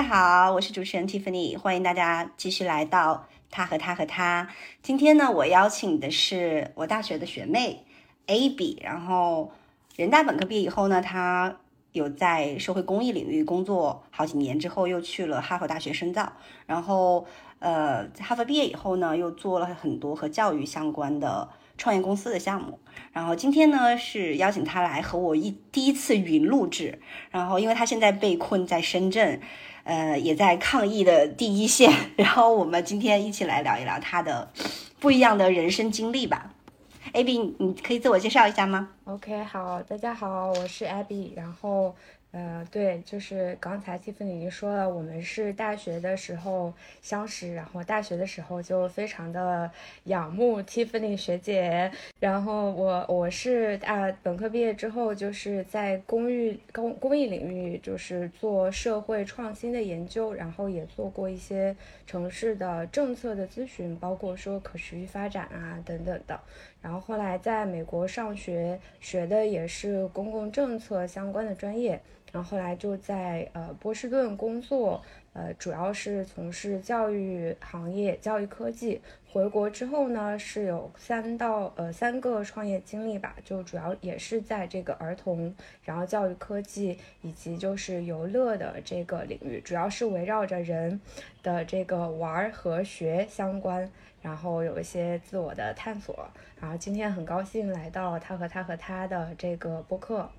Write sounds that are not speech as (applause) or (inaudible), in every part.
大家好，我是主持人 Tiffany，欢迎大家继续来到他和他和他。今天呢，我邀请的是我大学的学妹 Abby，然后人大本科毕业以后呢，她有在社会公益领域工作好几年，之后又去了哈佛大学深造，然后呃，在哈佛毕业以后呢，又做了很多和教育相关的创业公司的项目。然后今天呢，是邀请她来和我一第一次云录制，然后因为她现在被困在深圳。呃，也在抗疫的第一线。然后我们今天一起来聊一聊他的不一样的人生经历吧。Abby，你可以自我介绍一下吗？OK，好，大家好，我是 Abby。然后，呃，对，就是刚才 Tiffany 已经说了，我们是大学的时候相识，然后大学的时候就非常的仰慕 Tiffany 学姐。然后我我是啊，本科毕业之后就是在公寓公公益领域，就是做社会创新的研究，然后也做过一些城市的政策的咨询，包括说可持续发展啊等等的。然后后来在美国上学，学的也是公共政策相关的专业。然后后来就在呃波士顿工作，呃主要是从事教育行业、教育科技。回国之后呢，是有三到呃三个创业经历吧，就主要也是在这个儿童，然后教育科技以及就是游乐的这个领域，主要是围绕着人的这个玩和学相关。然后有一些自我的探索，然后今天很高兴来到他和他和他的这个播客。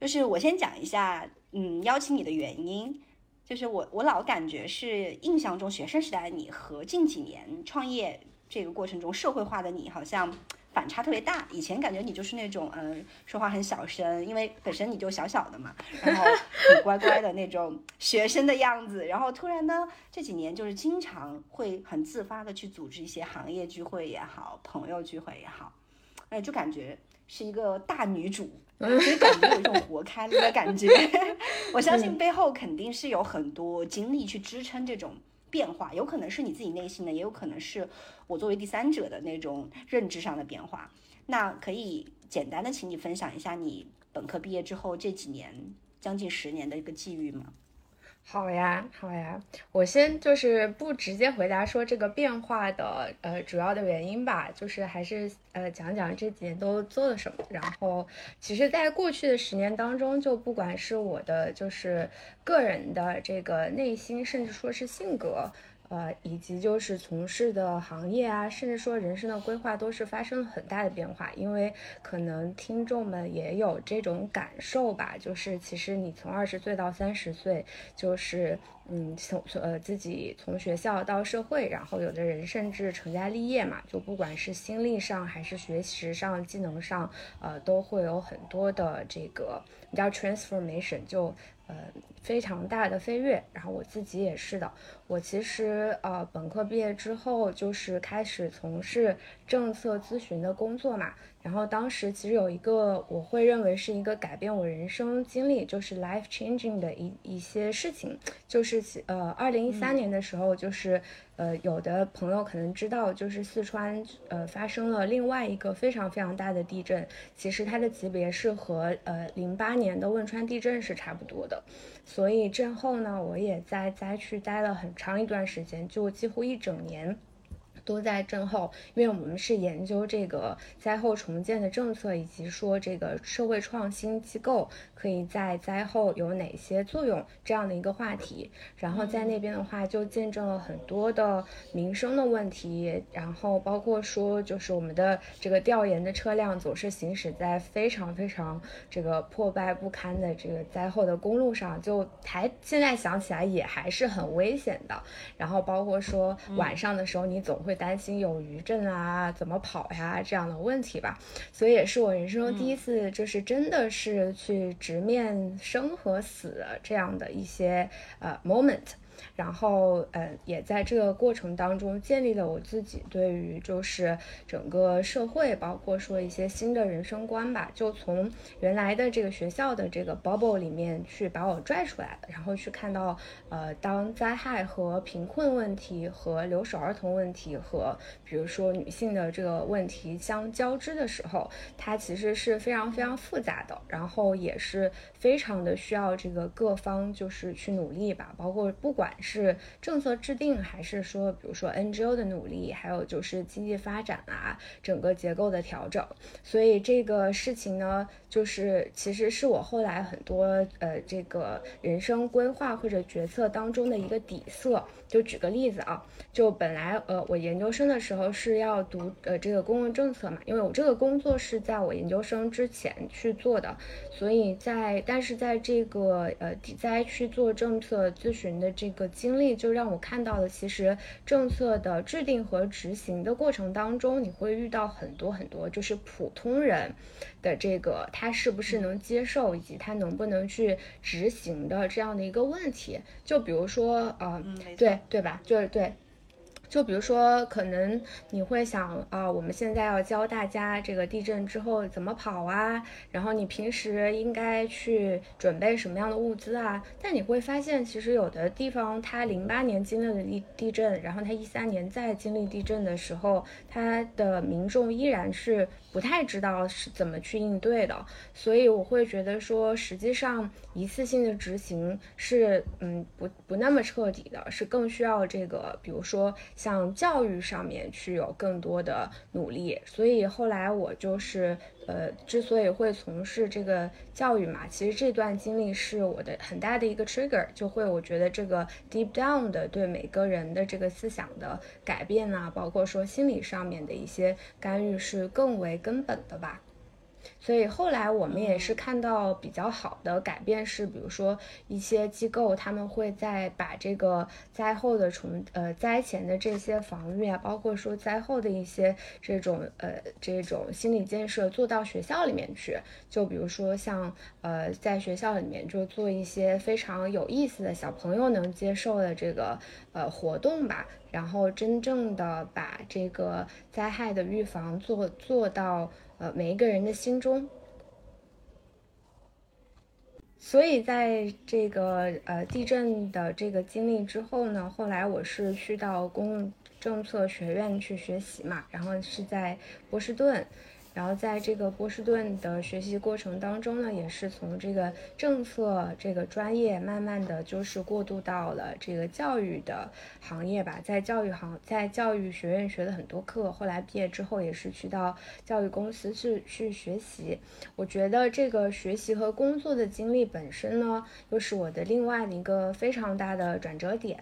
就是我先讲一下，嗯，邀请你的原因，就是我我老感觉是印象中学生时代的你和近几年创业这个过程中社会化的你好像。反差特别大，以前感觉你就是那种，嗯，说话很小声，因为本身你就小小的嘛，然后很乖乖的那种学生的样子，然后突然呢，这几年就是经常会很自发的去组织一些行业聚会也好，朋友聚会也好，哎，就感觉是一个大女主，(laughs) 所以感觉有一种活开了的感觉。(laughs) 我相信背后肯定是有很多精力去支撑这种。变化有可能是你自己内心的，也有可能是我作为第三者的那种认知上的变化。那可以简单的请你分享一下你本科毕业之后这几年将近十年的一个际遇吗？好呀，好呀，我先就是不直接回答说这个变化的呃主要的原因吧，就是还是呃讲讲这几年都做了什么。然后，其实，在过去的十年当中，就不管是我的就是个人的这个内心，甚至说是性格。呃，以及就是从事的行业啊，甚至说人生的规划都是发生了很大的变化。因为可能听众们也有这种感受吧，就是其实你从二十岁到三十岁，就是嗯，从呃自己从学校到社会，然后有的人甚至成家立业嘛，就不管是心力上还是学习上、技能上，呃，都会有很多的这个叫 transformation，就呃非常大的飞跃。然后我自己也是的。我其实呃，本科毕业之后就是开始从事政策咨询的工作嘛。然后当时其实有一个我会认为是一个改变我人生经历，就是 life changing 的一一些事情，就是呃，二零一三年的时候，就是呃，有的朋友可能知道，就是四川呃发生了另外一个非常非常大的地震，其实它的级别是和呃零八年的汶川地震是差不多的。所以震后呢，我也在灾区待了很长一段时间，就几乎一整年。都在震后，因为我们是研究这个灾后重建的政策，以及说这个社会创新机构可以在灾后有哪些作用这样的一个话题。然后在那边的话，就见证了很多的民生的问题，然后包括说就是我们的这个调研的车辆总是行驶在非常非常这个破败不堪的这个灾后的公路上，就还现在想起来也还是很危险的。然后包括说晚上的时候，你总会。会担心有余震啊，怎么跑呀这样的问题吧，所以也是我人生中第一次，就是真的是去直面生和死这样的一些呃 moment。然后嗯，也在这个过程当中建立了我自己对于就是整个社会，包括说一些新的人生观吧，就从原来的这个学校的这个 bubble 里面去把我拽出来了，然后去看到呃，当灾害和贫困问题和留守儿童问题和比如说女性的这个问题相交织的时候，它其实是非常非常复杂的，然后也是非常的需要这个各方就是去努力吧，包括不管是政策制定，还是说比如说 NGO 的努力，还有就是经济发展啊，整个结构的调整，所以这个事情呢，就是其实是我后来很多呃这个人生规划或者决策当中的一个底色。就举个例子啊，就本来呃我研究生的时候是要读呃这个公共政策嘛，因为我这个工作是在我研究生之前去做的，所以在但是在这个呃底灾去做政策咨询的这个经历，就让我看到了其实政策的制定和执行的过程当中，你会遇到很多很多就是普通人的这个他是不是能接受，以及他能不能去执行的这样的一个问题，就比如说呃对。对吧？就是对。就比如说，可能你会想啊，我们现在要教大家这个地震之后怎么跑啊，然后你平时应该去准备什么样的物资啊？但你会发现，其实有的地方它零八年经历了地地震，然后它一三年再经历地震的时候，它的民众依然是不太知道是怎么去应对的。所以我会觉得说，实际上一次性的执行是嗯不不那么彻底的，是更需要这个，比如说。像教育上面去有更多的努力，所以后来我就是呃，之所以会从事这个教育嘛，其实这段经历是我的很大的一个 trigger，就会我觉得这个 deep down 的对每个人的这个思想的改变啊，包括说心理上面的一些干预是更为根本的吧。所以后来我们也是看到比较好的改变，是比如说一些机构他们会在把这个灾后的重呃灾前的这些防御啊，包括说灾后的一些这种呃这种心理建设做到学校里面去。就比如说像呃在学校里面就做一些非常有意思的小朋友能接受的这个呃活动吧，然后真正的把这个灾害的预防做做到。呃，每一个人的心中，所以在这个呃地震的这个经历之后呢，后来我是去到公共政策学院去学习嘛，然后是在波士顿。然后在这个波士顿的学习过程当中呢，也是从这个政策这个专业，慢慢的就是过渡到了这个教育的行业吧。在教育行，在教育学院学了很多课，后来毕业之后也是去到教育公司去去学习。我觉得这个学习和工作的经历本身呢，又是我的另外的一个非常大的转折点。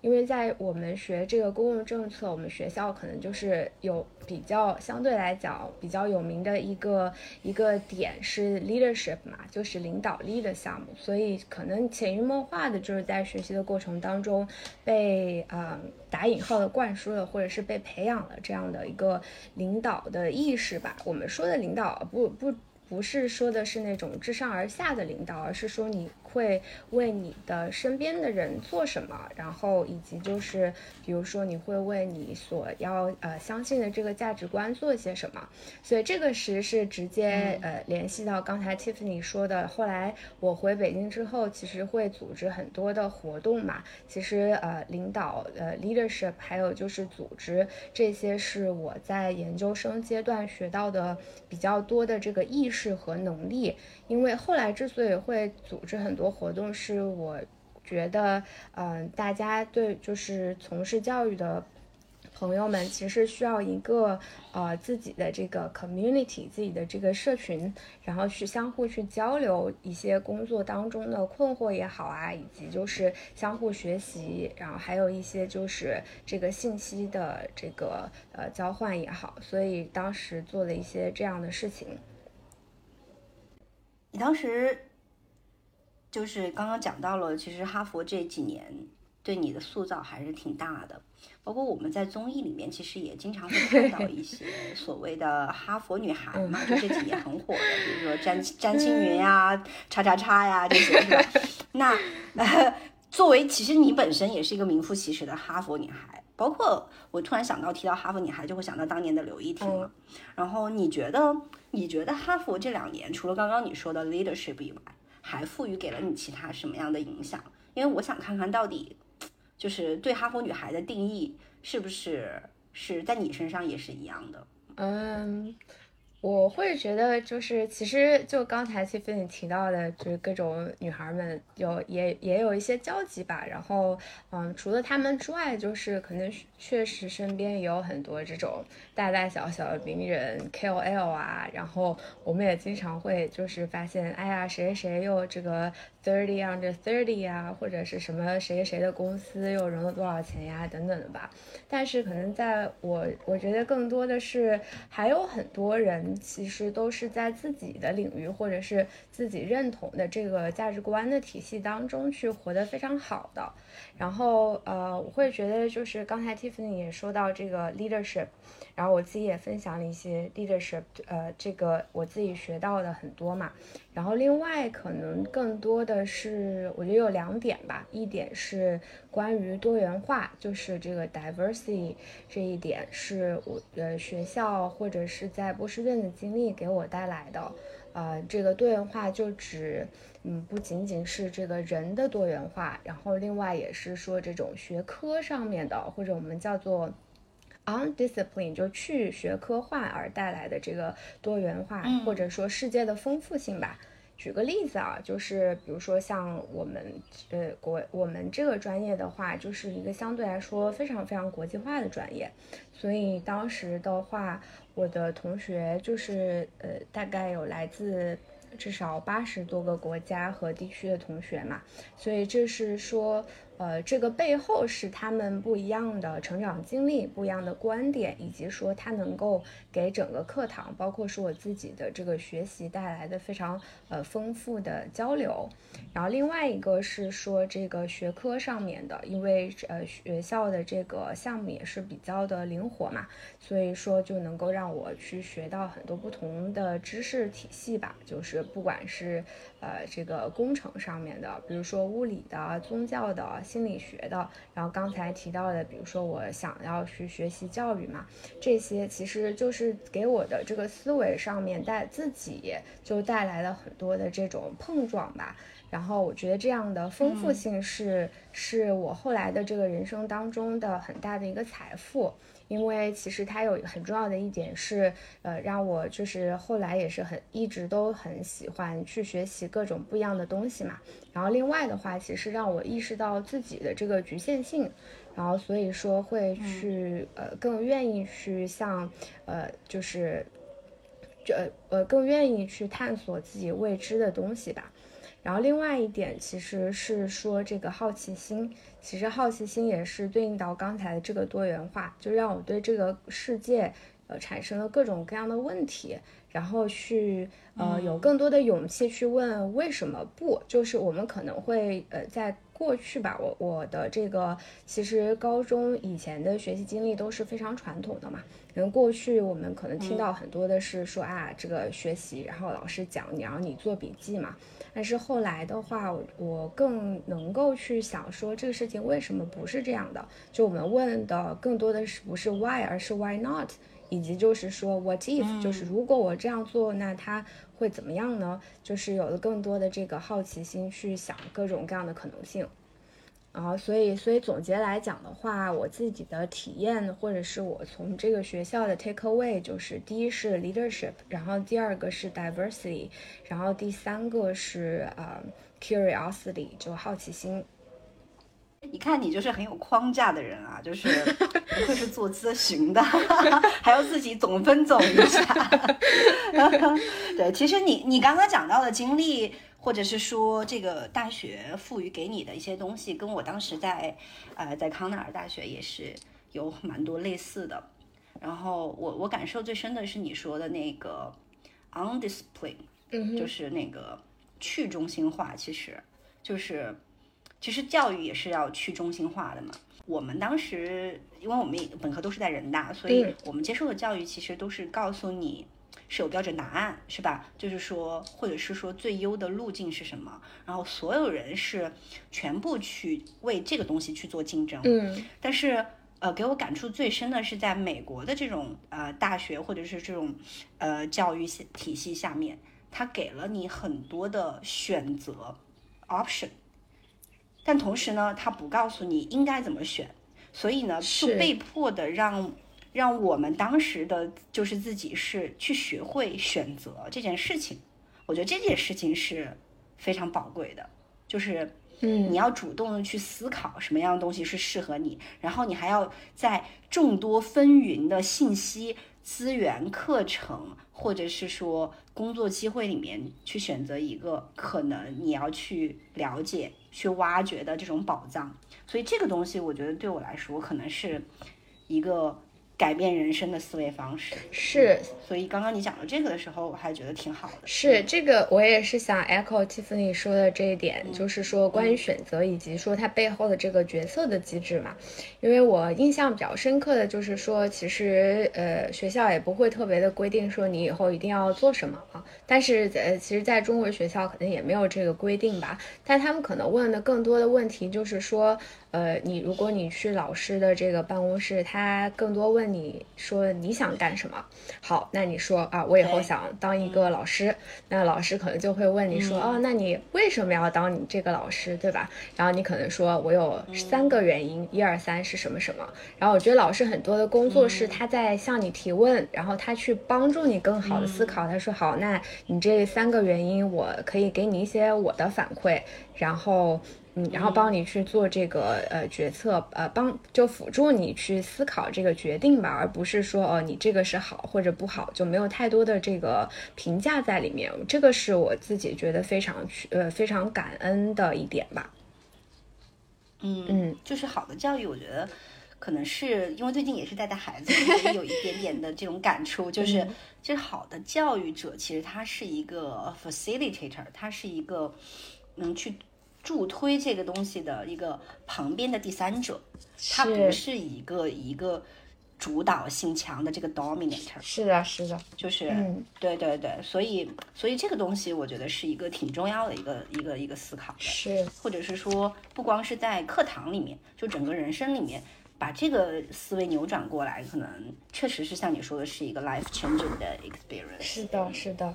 因为在我们学这个公共政策，我们学校可能就是有比较相对来讲比较有名的一个一个点是 leadership 嘛，就是领导力的项目，所以可能潜移默化的就是在学习的过程当中被啊打引号的灌输了，或者是被培养了这样的一个领导的意识吧。我们说的领导不不不是说的是那种自上而下的领导，而是说你。会为你的身边的人做什么，然后以及就是，比如说你会为你所要呃相信的这个价值观做些什么，所以这个实是直接呃联系到刚才 Tiffany 说的。后来我回北京之后，其实会组织很多的活动嘛。其实呃领导呃 leadership 还有就是组织这些是我在研究生阶段学到的比较多的这个意识和能力。因为后来之所以会组织很多活动，是我觉得，嗯，大家对就是从事教育的朋友们，其实需要一个呃自己的这个 community，自己的这个社群，然后去相互去交流一些工作当中的困惑也好啊，以及就是相互学习，然后还有一些就是这个信息的这个呃交换也好，所以当时做了一些这样的事情。你当时就是刚刚讲到了，其实哈佛这几年对你的塑造还是挺大的。包括我们在综艺里面，其实也经常会看到一些 (laughs) 所谓的哈佛女孩嘛，就这几年很火的，比如说詹 (laughs) 詹青云呀、叉叉叉呀这些，是吧？(laughs) 那呃作为其实你本身也是一个名副其实的哈佛女孩，包括我突然想到提到哈佛女孩，就会想到当年的刘亦婷了。然后你觉得你觉得哈佛这两年除了刚刚你说的 leadership 以外，还赋予给了你其他什么样的影响？因为我想看看到底就是对哈佛女孩的定义是不是是在你身上也是一样的？嗯。我会觉得，就是其实就刚才 Tiffany 提到的，就是各种女孩们有也也有一些交集吧。然后，嗯，除了他们之外，就是可能确实身边也有很多这种大大小小的名人 KOL 啊。然后我们也经常会就是发现，哎呀，谁谁又这个 thirty under thirty 呀，或者是什么谁谁的公司又融了多少钱呀，等等的吧。但是可能在我我觉得更多的是还有很多人。其实都是在自己的领域或者是自己认同的这个价值观的体系当中去活得非常好的。然后呃，我会觉得就是刚才 Tiffany 也说到这个 leadership，然后我自己也分享了一些 leadership，呃，这个我自己学到的很多嘛。然后另外可能更多的是我觉得有两点吧，一点是关于多元化，就是这个 diversity 这一点是我呃学校或者是在波士顿的经历给我带来的。呃，这个多元化就指。嗯，不仅仅是这个人的多元化，然后另外也是说这种学科上面的，或者我们叫做 undiscipline，就去学科化而带来的这个多元化，或者说世界的丰富性吧。举个例子啊，就是比如说像我们呃国我们这个专业的话，就是一个相对来说非常非常国际化的专业，所以当时的话，我的同学就是呃大概有来自。至少八十多个国家和地区的同学嘛，所以这是说。呃，这个背后是他们不一样的成长经历、不一样的观点，以及说他能够给整个课堂，包括是我自己的这个学习带来的非常呃丰富的交流。然后另外一个是说这个学科上面的，因为呃学校的这个项目也是比较的灵活嘛，所以说就能够让我去学到很多不同的知识体系吧，就是不管是呃这个工程上面的，比如说物理的、宗教的。心理学的，然后刚才提到的，比如说我想要去学习教育嘛，这些其实就是给我的这个思维上面带自己就带来了很多的这种碰撞吧。然后我觉得这样的丰富性是是我后来的这个人生当中的很大的一个财富。因为其实它有很重要的一点是，呃，让我就是后来也是很一直都很喜欢去学习各种不一样的东西嘛。然后另外的话，其实让我意识到自己的这个局限性，然后所以说会去呃更愿意去像呃就是这呃更愿意去探索自己未知的东西吧。然后另外一点其实是说这个好奇心。其实好奇心也是对应到刚才的这个多元化，就让我对这个世界，呃，产生了各种各样的问题，然后去呃有更多的勇气去问为什么不？就是我们可能会呃在过去吧，我我的这个其实高中以前的学习经历都是非常传统的嘛，因为过去我们可能听到很多的是说啊这个学习，然后老师讲你让你做笔记嘛。但是后来的话，我更能够去想说这个事情为什么不是这样的？就我们问的更多的是不是 why，而是 why not，以及就是说 what if，就是如果我这样做，那它会怎么样呢？就是有了更多的这个好奇心去想各种各样的可能性。啊，所以，所以总结来讲的话，我自己的体验，或者是我从这个学校的 take away，就是第一是 leadership，然后第二个是 diversity，然后第三个是呃 curiosity，就好奇心。一看你就是很有框架的人啊，就是不愧是做咨询的，(laughs) 还要自己总分总一下。(laughs) 对，其实你你刚刚讲到的经历。或者是说，这个大学赋予给你的一些东西，跟我当时在，呃，在康奈尔大学也是有蛮多类似的。然后我我感受最深的是你说的那个 undiscipline，就是那个去中心化，其实就是其实教育也是要去中心化的嘛。我们当时因为我们本科都是在人大，所以我们接受的教育其实都是告诉你。是有标准答案，是吧？就是说，或者是说最优的路径是什么？然后所有人是全部去为这个东西去做竞争。嗯但是呃，给我感触最深的是在美国的这种呃大学或者是这种呃教育系体系下面，它给了你很多的选择 option，但同时呢，他不告诉你应该怎么选，所以呢，就是被迫的让让我们当时的就是自己是去学会选择这件事情。我觉得这件事情是非常宝贵的，就是嗯你要主动的去思考什么样的东西是适合你，然后你还要在众多纷纭的信息、资源、课程，或者是说工作机会里面去选择一个可能你要去了解、去挖掘的这种宝藏。所以这个东西，我觉得对我来说，可能是一个改变人生的思维方式。是所以刚刚你讲到这个的时候，我还觉得挺好的。是这个，我也是想 echo Tiffany 说的这一点，嗯就是说关于选择以及说它背后的这个决策的机制嘛。因为我印象比较深刻的就是说，其实呃学校也不会特别的规定说你以后一定要做什么啊，但是呃其实在中国学校可能也没有这个规定吧，但他们可能问的更多的问题就是说。呃，你如果你去老师的这个办公室，他更多问你说你想干什么？好，那你说啊，我以后想当一个老师。那老师可能就会问你说，嗯哦，那你为什么要当你这个老师，对吧？然后你可能说我有三个原因，一二三是什么什么。然后我觉得老师很多的工作是他在向你提问，然后他去帮助你更好的思考。他说好，那你这三个原因，我可以给你一些我的反馈，然后。嗯，然后帮你去做这个呃决策，呃，帮就辅助你去思考这个决定吧，而不是说哦你这个是好或者不好，就没有太多的这个评价在里面。这个是我自己觉得非常去呃非常感恩的一点吧。嗯嗯，就是好的教育，我觉得可能是因为最近也是带带孩子，有一点点的这种感触，就 (laughs) 是嗯其实好的教育者其实他是一个 facilitator，他是一个能去助推这个东西的一个旁边的第三者，他不是是一个一个主导性强的这个 dominator。是的，是的，就是，嗯对对对，所以所以这个东西我觉得是一个挺重要的一个一个一个思考的。是或者是说，不光是在课堂里面，就整个人生里面，把这个思维扭转过来，可能确实是像你说的，是一个 life changing 的 experience。是的，是的。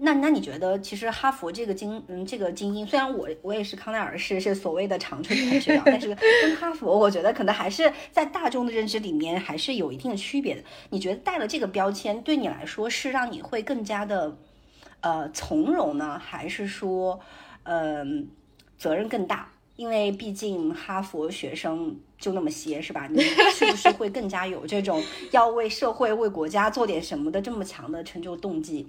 那那你觉得，其实哈佛这个精嗯这个精英，虽然我我也是康奈尔市是所谓的长春藤学校，但是跟哈佛，我觉得可能还是在大众的认知里面还是有一定的区别的。你觉得带了这个标签，对你来说是让你会更加的呃从容呢，还是说嗯、责任更大？因为毕竟哈佛学生就那么些，是吧？你是不是会更加有这种要为社会、为国家做点什么的这么强的成就动机？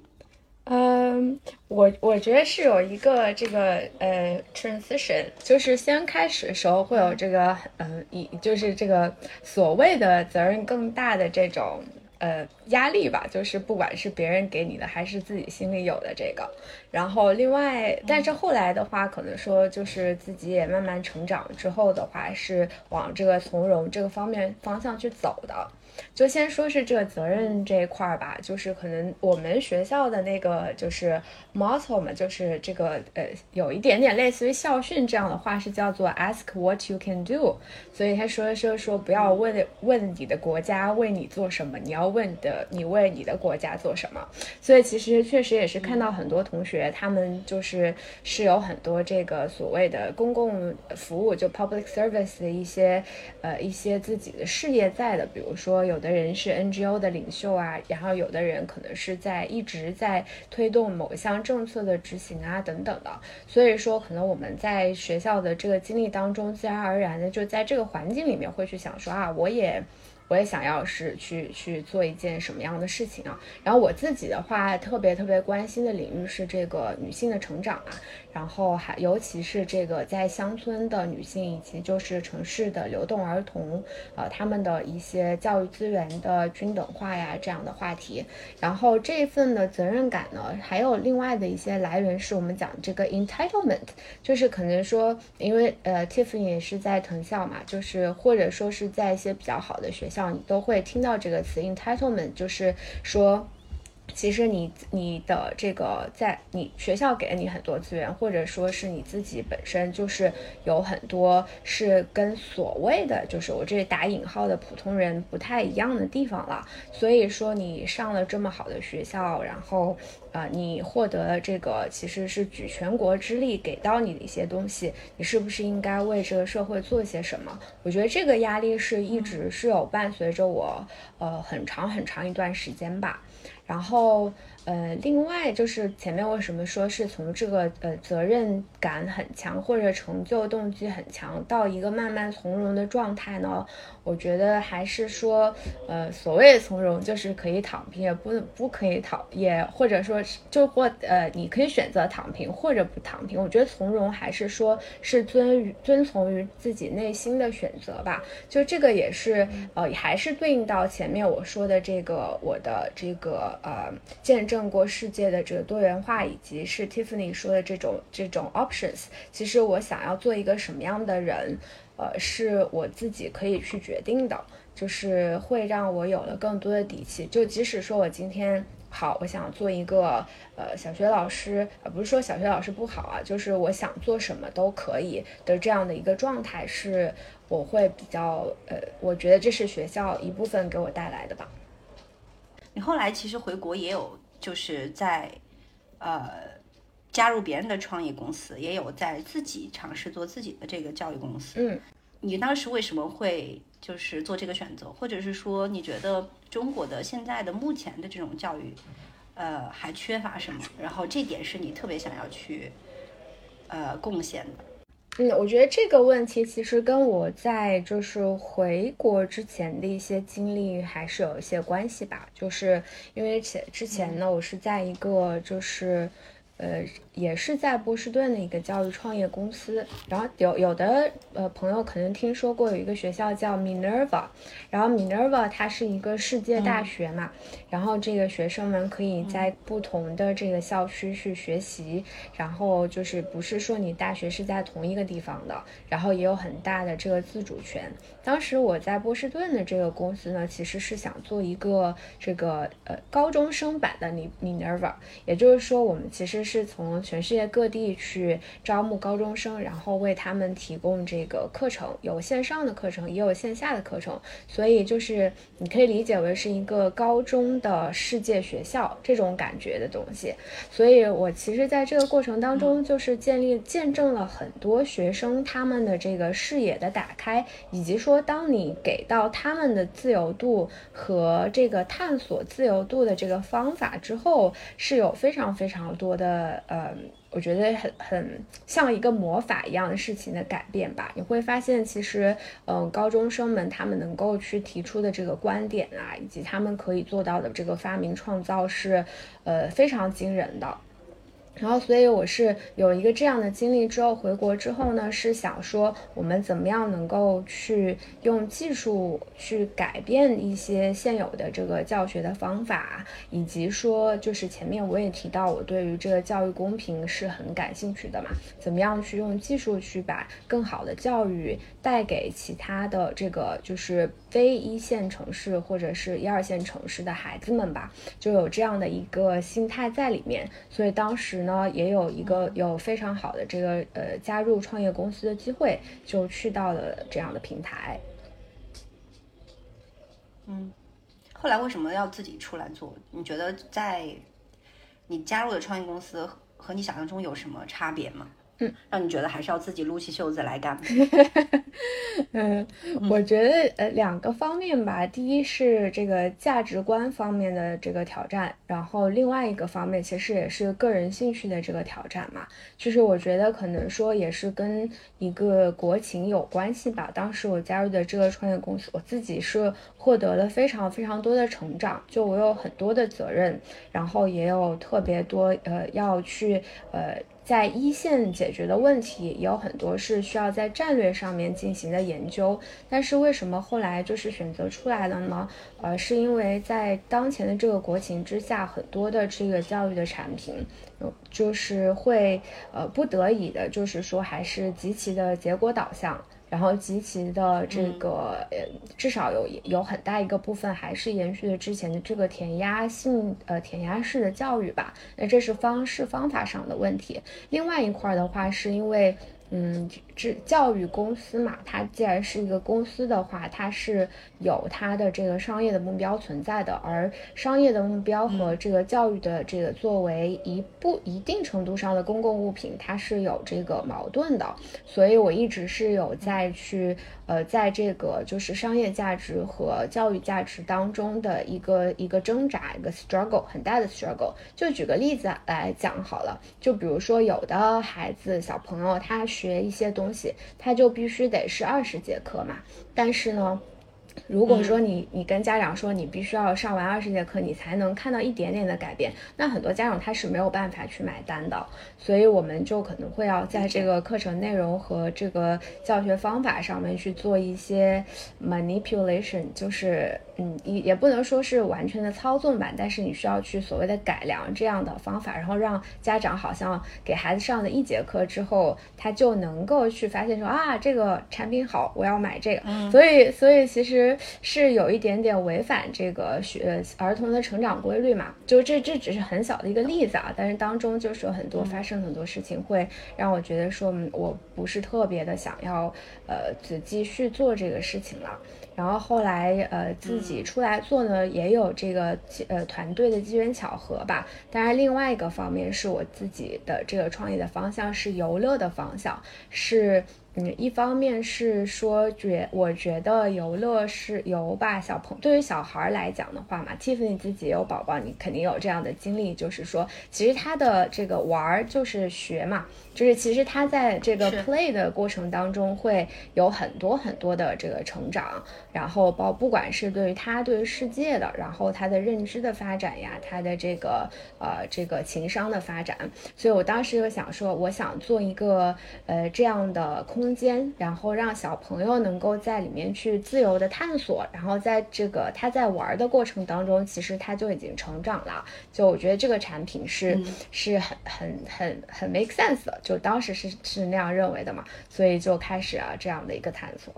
嗯，我我觉得是有一个这个呃 transition，就是先开始的时候会有这个嗯一就是这个所谓的责任更大的这种呃压力吧，就是不管是别人给你的还是自己心里有的这个，然后另外，但是后来的话，可能说就是自己也慢慢成长之后的话，是往这个从容这个方面方向去走的。就先说是这个责任这一块儿吧，就是可能我们学校的那个就是 motto 嘛，就是这个呃有一点点类似于校训这样的话，是叫做 ask what you can do。所以他说说说不要问问你的国家为你做什么，你要问的你为你的国家做什么。所以其实确实也是看到很多同学他们就是是有很多这个所谓的公共服务，就 public service 的一些呃一些自己的事业在的，比如说。有的人是 NGO 的领袖啊，然后有的人可能是在一直在推动某一项政策的执行啊等等的，所以说可能我们在学校的这个经历当中，自然而然的就在这个环境里面会去想说啊，我也。我也想要是去去做一件什么样的事情啊？然后我自己的话，特别特别关心的领域是这个女性的成长啊，然后还尤其是这个在乡村的女性以及就是城市的流动儿童，呃，他们的一些教育资源的均等化呀这样的话题。然后这一份的责任感呢，还有另外的一些来源是我们讲这个 entitlement，就是可能说，因为呃，Tiffany 也是在藤校嘛，就是或者说是在一些比较好的学校。校，你都会听到这个词 entitlement，就是说。其实你你的这个在你学校给了你很多资源，或者说是你自己本身就是有很多是跟所谓的就是我这打引号的普通人不太一样的地方了。所以说你上了这么好的学校，然后呃你获得了这个其实是举全国之力给到你的一些东西，你是不是应该为这个社会做些什么？我觉得这个压力是一直是有伴随着我呃很长很长一段时间吧。然后，呃，另外就是前面为什么说是从这个呃责任感很强或者成就动机很强到一个慢慢从容的状态呢？我觉得还是说，呃，所谓从容就是可以躺平，也不不可以躺，也或者说就或呃，你可以选择躺平或者不躺平。我觉得从容还是说是遵于遵从于自己内心的选择吧。就这个也是呃，还是对应到前面我说的这个我的这个呃见证过世界的这个多元化，以及是 Tiffany 说的这种这种 options。其实我想要做一个什么样的人？呃，是我自己可以去决定的，就是会让我有了更多的底气。就即使说我今天好，我想做一个呃小学老师，呃不是说小学老师不好啊，就是我想做什么都可以的这样的一个状态，是我会比较呃，我觉得这是学校一部分给我带来的吧。你后来其实回国也有，就是在呃。加入别人的创业公司，也有在自己尝试做自己的这个教育公司。嗯，你当时为什么会就是做这个选择，或者是说你觉得中国的现在的目前的这种教育，呃，还缺乏什么？然后这点是你特别想要去呃贡献的。嗯，我觉得这个问题其实跟我在就是回国之前的一些经历还是有一些关系吧。就是因为前之前呢，我是在一个就是。呃，也是在波士顿的一个教育创业公司，然后有有的呃朋友可能听说过有一个学校叫 Minerva，然后 Minerva 它是一个世界大学嘛，然后这个学生们可以在不同的这个校区去学习，然后就是不是说你大学是在同一个地方的，然后也有很大的这个自主权。当时我在波士顿的这个公司呢，其实是想做一个这个呃高中生版的 Minerva，也就是说我们其实。是从全世界各地去招募高中生，然后为他们提供这个课程，有线上的课程，也有线下的课程，所以就是你可以理解为是一个高中的世界学校这种感觉的东西。所以我其实在这个过程当中，就是建立见证了很多学生他们的这个视野的打开，以及说当你给到他们的自由度和这个探索自由度的这个方法之后，是有非常非常多的。呃，我觉得很很像一个魔法一样的事情的改变吧。你会发现，其实，嗯，高中生们他们能够去提出的这个观点啊，以及他们可以做到的这个发明创造，是呃非常惊人的。然后，所以我是有一个这样的经历之后，回国之后呢，是想说我们怎么样能够去用技术去改变一些现有的这个教学的方法，以及说就是前面我也提到，我对于这个教育公平是很感兴趣的嘛，怎么样去用技术去把更好的教育带给其他的这个就是非一线城市或者是一二线城市的孩子们吧，就有这样的一个心态在里面，所以当时。呢，也有一个有非常好的这个呃加入创业公司的机会，就去到了这样的平台。嗯，后来为什么要自己出来做？你觉得在你加入的创业公司和你想象中有什么差别吗？嗯，让你觉得还是要自己撸起袖子来干。(laughs) 嗯，我觉得呃两个方面吧，第一是这个价值观方面的这个挑战，然后另外一个方面其实也是个人兴趣的这个挑战嘛。就是我觉得可能说也是跟一个国情有关系吧。当时我加入的这个创业公司，我自己是获得了非常非常多的成长，就我有很多的责任，然后也有特别多呃要去呃。在一线解决的问题也有很多是需要在战略上面进行的研究，但是为什么后来就是选择出来了呢？呃，是因为在当前的这个国情之下，很多的这个教育的产品，就是会呃不得已的，就是说还是极其的结果导向。然后极其的这个呃，至少有有很大一个部分还是延续了之前的这个填鸭性呃填鸭式的教育吧。那这是方式方法上的问题。另外一块的话，是因为。嗯，这教育公司嘛，它既然是一个公司的话，它是有它的这个商业的目标存在的，而商业的目标和这个教育的这个作为一部一定程度上的公共物品，它是有这个矛盾的，所以我一直是有在去。呃，在这个就是商业价值和教育价值当中的一个一个挣扎，一个 struggle，很大的 struggle。就举个例子来讲好了，就比如说有的孩子小朋友他学一些东东西，它就必须得是二十节课嘛，但是呢。如果说你你跟家长说你必须要上完二十节课，你才能看到一点点的改变，那很多家长他是没有办法去买单的。所以我们就可能会要在这个课程内容和这个教学方法上面去做一些 manipulation，就是嗯也也不能说是完全的操纵吧，但是你需要去所谓的改良这样的方法，然后让家长好像给孩子上了一节课之后，他就能够去发现说啊这个产品好，我要买这个。所以所以其实。是有一点点违反这个学儿童的成长规律嘛？就这这只是很小的一个例子啊，但是当中就是有很多发生很多事情，会让我觉得说，我不是特别的想要呃只继续做这个事情了。然后后来呃自己出来做呢，也有这个呃团队的机缘巧合吧。当然，另外一个方面是我自己的这个创业的方向是游乐的方向是。嗯，一方面是说觉，我觉得游乐是游吧，小朋对于小孩来讲的话嘛，Tiffany 自己有宝宝，你肯定有这样的经历，就是说，其实他的这个玩儿就是学嘛。就是其实他在这个 play 的过程当中会有很多很多的这个成长，然后包不管是对于他对于世界的，然后他的认知的发展呀，他的这个呃这个情商的发展，所以我当时就想说，我想做一个呃这样的空间，然后让小朋友能够在里面去自由的探索，然后在这个他在玩的过程当中，其实他就已经成长了。就我觉得这个产品是是很很很很 make sense 的。就当时是是那样认为的嘛，所以就开始啊这样的一个探索。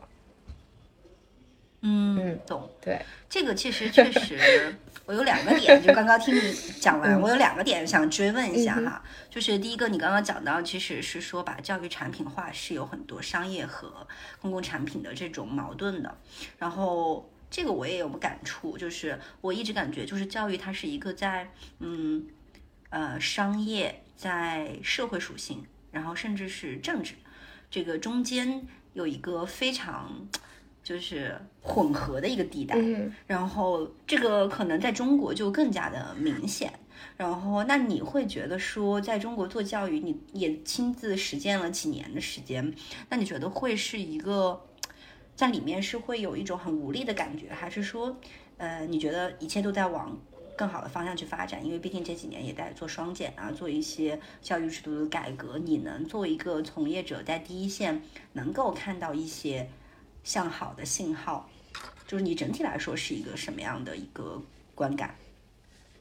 嗯，懂。对，这个其实确实，(laughs) 我有两个点，就刚刚听你讲完，我有两个点想追问一下哈。就是第一个，你刚刚讲到，其实是说把教育产品化是有很多商业和公共产品的这种矛盾的。然后这个我也有感触，就是我一直感觉，就是教育它是一个在嗯呃商业在社会属性。然后甚至是政治，这个中间有一个非常就是混合的一个地带，然后这个可能在中国就更加的明显。然后那你会觉得说，在中国做教育，你也亲自实践了几年的时间，那你觉得会是一个在里面是会有一种很无力的感觉，还是说，呃，你觉得一切都在往？更好的方向去发展，因为毕竟这几年也在做双减啊，做一些教育制度的改革。你能作为一个从业者，在第一线能够看到一些向好的信号，就是你整体来说是一个什么样的一个观感？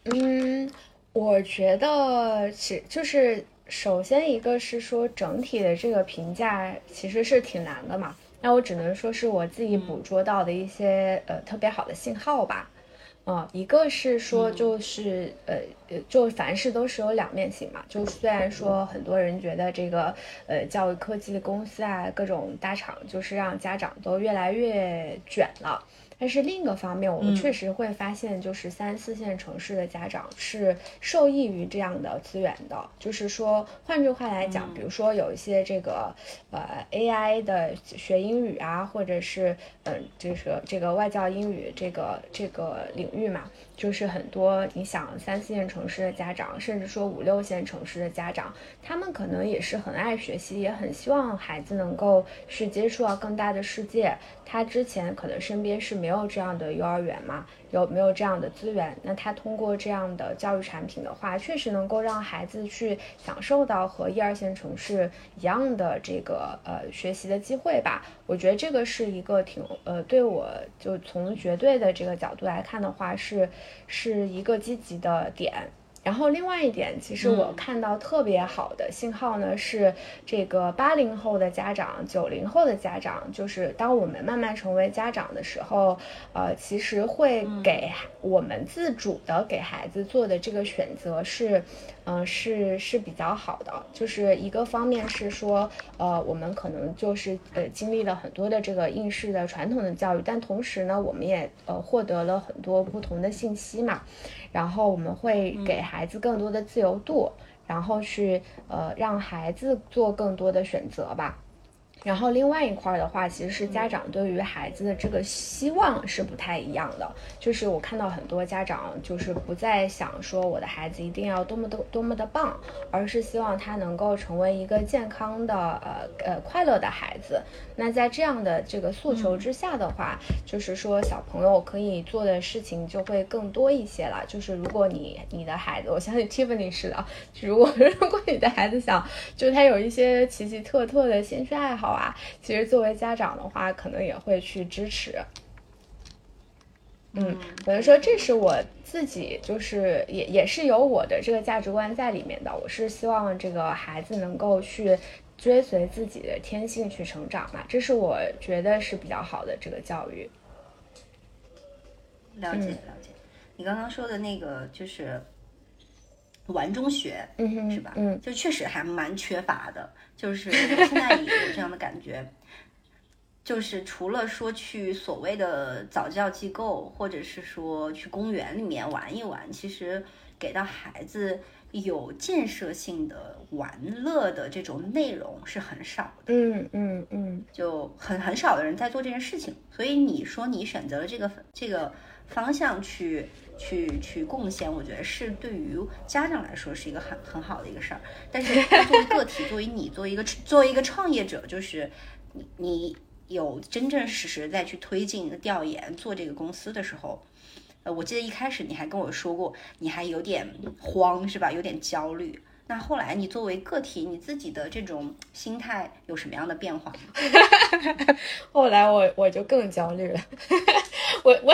嗯，我觉得其就是首先一个是说整体的这个评价其实是挺难的嘛，那我只能说是我自己捕捉到的一些呃特别好的信号吧。啊，一个是说，就是呃呃，就凡事都是有两面性嘛。就虽然说很多人觉得这个呃教育科技的公司啊，各种大厂就是让家长都越来越卷了。但是另一个方面，我们确实会发现，就是三四线城市的家长是受益于这样的资源的。就是说，换句话来讲，比如说有一些这个呃 AI 的学英语啊，或者是嗯，就是这个外教英语这个这个领域嘛。就是很多你想三四线城市的家长，甚至说五六线城市的家长，他们可能也是很爱学习，也很希望孩子能够去接触到更大的世界。他之前可能身边是没有这样的幼儿园嘛。有没有这样的资源？那他通过这样的教育产品的话，确实能够让孩子去享受到和一二线城市一样的这个呃学习的机会吧。我觉得这个是一个挺呃，对我就从绝对的这个角度来看的话，是是一个积极的点。然后另外一点，其实我看到特别好的信号呢，是这个八零后的家长、九零后的家长，就是当我们慢慢成为家长的时候，呃，其实会给我们自主的给孩子做的这个选择是，嗯、是是比较好的。就是一个方面是说，呃，我们可能就是呃经历了很多的这个应试的传统的教育，但同时呢，我们也呃获得了很多不同的信息嘛。然后我们会给孩子更多的自由度，然后去呃让孩子做更多的选择吧。然后另外一块儿的话，其实是家长对于孩子的这个希望是不太一样的。就是我看到很多家长就是不再想说我的孩子一定要多么的多么的棒，而是希望他能够成为一个健康的呃呃快乐的孩子。那在这样的这个诉求之下的话，就是说小朋友可以做的事情就会更多一些了。就是如果你你的孩子，我相信 Tiffany 是的，如果如果你的孩子想，就他有一些奇奇特特的兴趣爱好啊，其实作为家长的话，可能也会去支持。嗯，等于说这是我自己，就是也也是有我的这个价值观在里面的。我是希望这个孩子能够去追随自己的天性去成长嘛，这是我觉得是比较好的这个教育。了解了解。你刚刚说的那个就是玩中学，嗯哼，是吧？嗯，就确实还蛮缺乏的，就是 (laughs) 现在也有这样的感觉。就是除了说去所谓的早教机构，或者是说去公园里面玩一玩，其实给到孩子有建设性的玩乐的这种内容是很少的。嗯嗯嗯，就很很少的人在做这件事情，所以你说你选择了这个这个方向去去去贡献，我觉得是对于家长来说是一个很很好的一个事儿。但是作为个体，作为你，作为一个作为一个创业者，就是你你有真正实实在去推进调研做这个公司的时候。呃，我记得一开始你还跟我说过，你还有点慌是吧？有点焦虑。那后来你作为个体，你自己的这种心态有什么样的变化吗？(laughs) 后来我我就更焦虑了，我我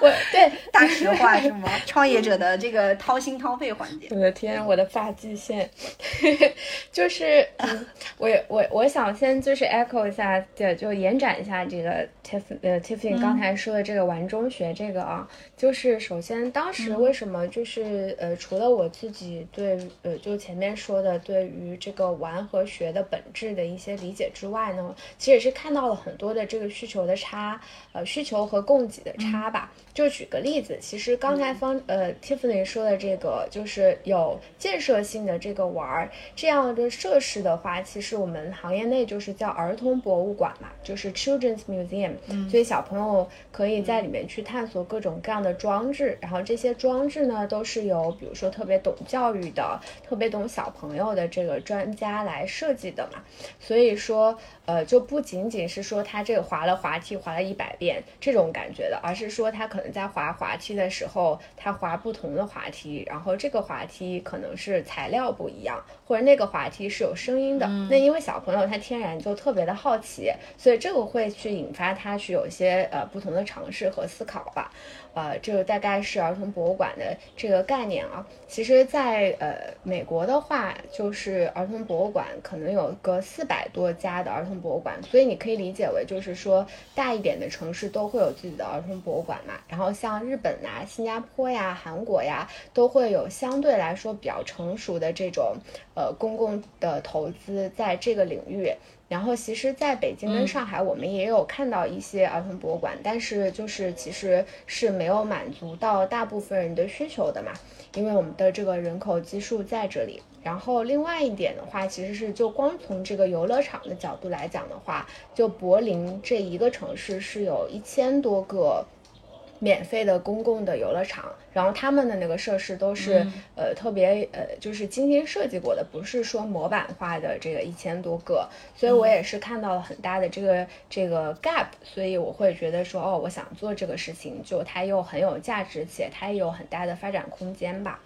我对 (laughs) 大实话是吗？(laughs) 创业者的这个掏心掏肺环节。我的天，我的发际线，就是，嗯，我我我想先就是 echo 一下，对就延展一下这个 Tiff 呃 Tiffany 刚才说的这个玩中学这个啊，就是首先当时为什么就是呃除了我自己对呃就前面说的对于这个玩和学的本质的一些理解之外呢，其实也是看到了很多的这个需求的差，呃需求和供给的差吧。就举个例子，其实刚才方呃 Tiffany 说的这个就是有建设性的这个玩儿这样的设施的话，其实我们行业内就是叫儿童博物馆嘛，就是 Children's Museum，、所以小朋友可以在里面去探索各种各样的装置，然后这些装置呢都是由比如说特别懂教育的、特别懂小朋友的这个专家来设计的嘛，所以说呃就不仅仅是说他这个滑了滑梯滑了一百遍这种感觉的，而是说他可能在滑滑梯的时候，他滑不同的滑梯，然后这个滑梯可能是材料不一样，或者那个滑梯是有声音的。那因为小朋友他天然就特别的好奇，所以这个会去引发他去有一些呃不同的尝试和思考吧。呃，这个大概是儿童博物馆的这个概念啊。其实在，呃美国的话，就是儿童博物馆可能有个四百多家的儿童博物馆，所以你可以理解为就是说大一点的城市都会有自己的儿童博物馆嘛。然后像日本呐、新加坡呀、韩国呀，都会有相对来说比较成熟的这种呃公共的投资在这个领域。然后其实，在北京跟上海，我们也有看到一些儿童博物馆，但是就是其实是没有满足到大部分人的需求的嘛，因为我们的这个人口基数在这里。然后另外一点的话，其实是就光从这个游乐场的角度来讲的话，就柏林这一个城市是有一千多个。免费的公共的游乐场，然后他们的那个设施都是、呃特别呃就是精心设计过的，不是说模板化的这个一千多个，所以我也是看到了很大的这个这个 gap，所以我会觉得说哦，我想做这个事情，就它又很有价值，且它也有很大的发展空间吧。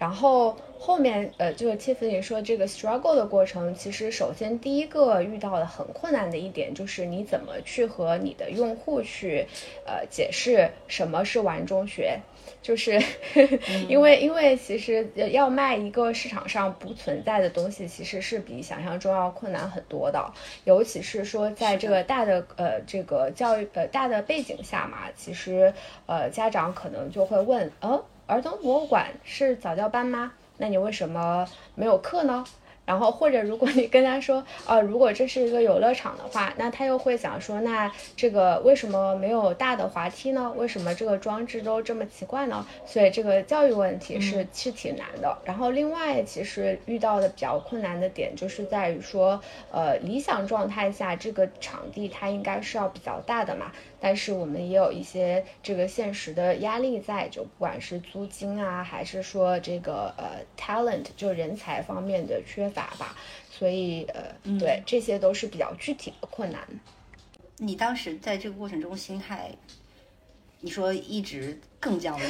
然后后面呃，就是 Tiffany 说这个 struggle 的过程，其实首先第一个遇到的很困难的一点就是你怎么去和你的用户去呃解释什么是玩中学。就是 (laughs) 因为，因为其实要卖一个市场上不存在的东西，其实是比想象中要困难很多的。尤其是说，在这个大的呃这个教育呃大的背景下嘛，其实呃家长可能就会问，呃，儿童博物馆是早教班吗？那你为什么没有课呢？然后或者如果你跟他说，呃，如果这是一个游乐场的话，那他又会想说，那这个为什么没有大的滑梯呢？为什么这个装置都这么奇怪呢？所以这个教育问题是是挺难的。然后另外其实遇到的比较困难的点就是在于说，呃，理想状态下这个场地它应该是要比较大的嘛。但是我们也有一些这个现实的压力在，就不管是租金啊，还是说这个呃 talent 就人才方面的缺乏吧，所以呃对这些都是比较具体的困难。你当时在这个过程中心态，你说一直更焦虑，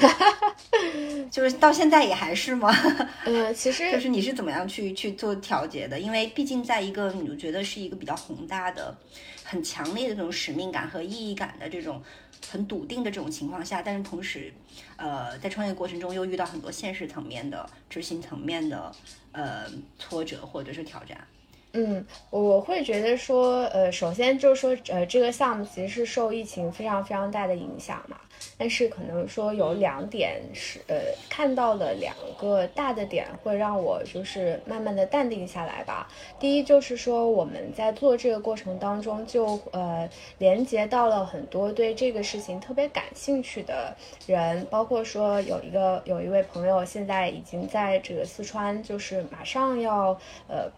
就是到现在也还是吗？(laughs) 呃，其实就是你是怎么样去去做调节的？因为毕竟在一个你觉得是一个比较宏大的。很强烈的这种使命感和意义感的这种很笃定的这种情况下，但是同时，呃，在创业过程中又遇到很多现实层面的、执行层面的呃挫折或者是挑战。嗯，我会觉得说，呃，首先就是说，呃，这个项目其实是受疫情非常非常大的影响嘛。但是可能说有两点是，呃，看到的两个大的点会让我就是慢慢的淡定下来吧。第一就是说我们在做这个过程当中，就呃连接到了很多对这个事情特别感兴趣的人，包括说有一个有一位朋友现在已经在这个四川，就是马上要呃。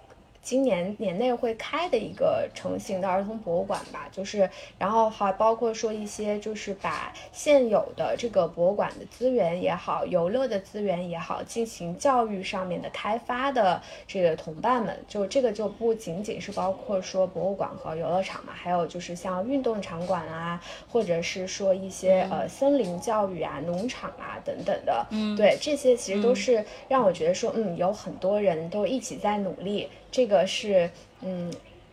今年年内会开的一个成型的儿童博物馆吧，就是，然后还包括说一些，就是把现有的这个博物馆的资源也好，游乐的资源也好，进行教育上面的开发的这个同伴们，就这个就不仅仅是包括说博物馆和游乐场嘛，还有就是像运动场馆啊，或者是说一些呃森林教育啊、农场啊等等的，嗯，对，这些其实都是让我觉得说，嗯，有很多人都一起在努力。这个是，嗯，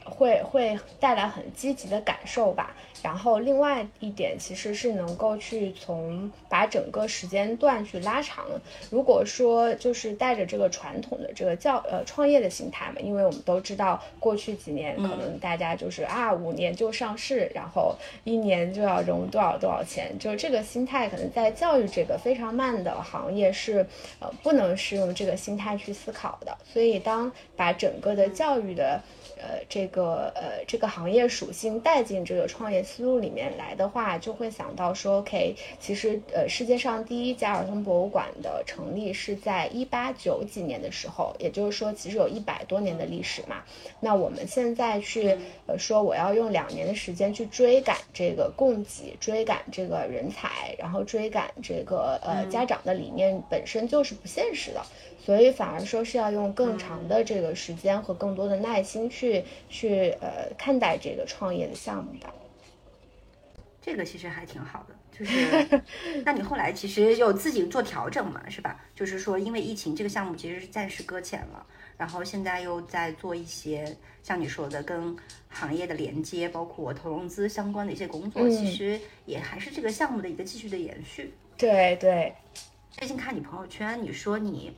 会会带来很积极的感受吧。然后另外一点其实是能够去从把整个时间段去拉长。如果说就是带着这个传统的这个教呃创业的心态嘛，因为我们都知道过去几年可能大家就是啊五年就上市，然后一年就要融多少多少钱，就这个心态可能在教育这个非常慢的行业是呃不能是用这个心态去思考的。所以当把整个的教育的。呃，这个呃，这个行业属性带进这个创业思路里面来的话，就会想到说，OK，其实呃，世界上第一家儿童博物馆的成立是在一八九几年的时候，也就是说，其实有一百多年的历史嘛。那我们现在去呃说，我要用两年的时间去追赶这个供给，追赶这个人才，然后追赶这个呃家长的理念，本身就是不现实的。所以反而说是要用更长的这个时间和更多的耐心去去呃看待这个创业的项目吧。这个其实还挺好的，就是那你后来其实有自己做调整嘛，是吧？就是说因为疫情这个项目其实是暂时搁浅了，然后现在又在做一些像你说的跟行业的连接，包括投融资相关的一些工作，其实也还是这个项目的一个继续的延续。对对，最近看你朋友圈，你说你。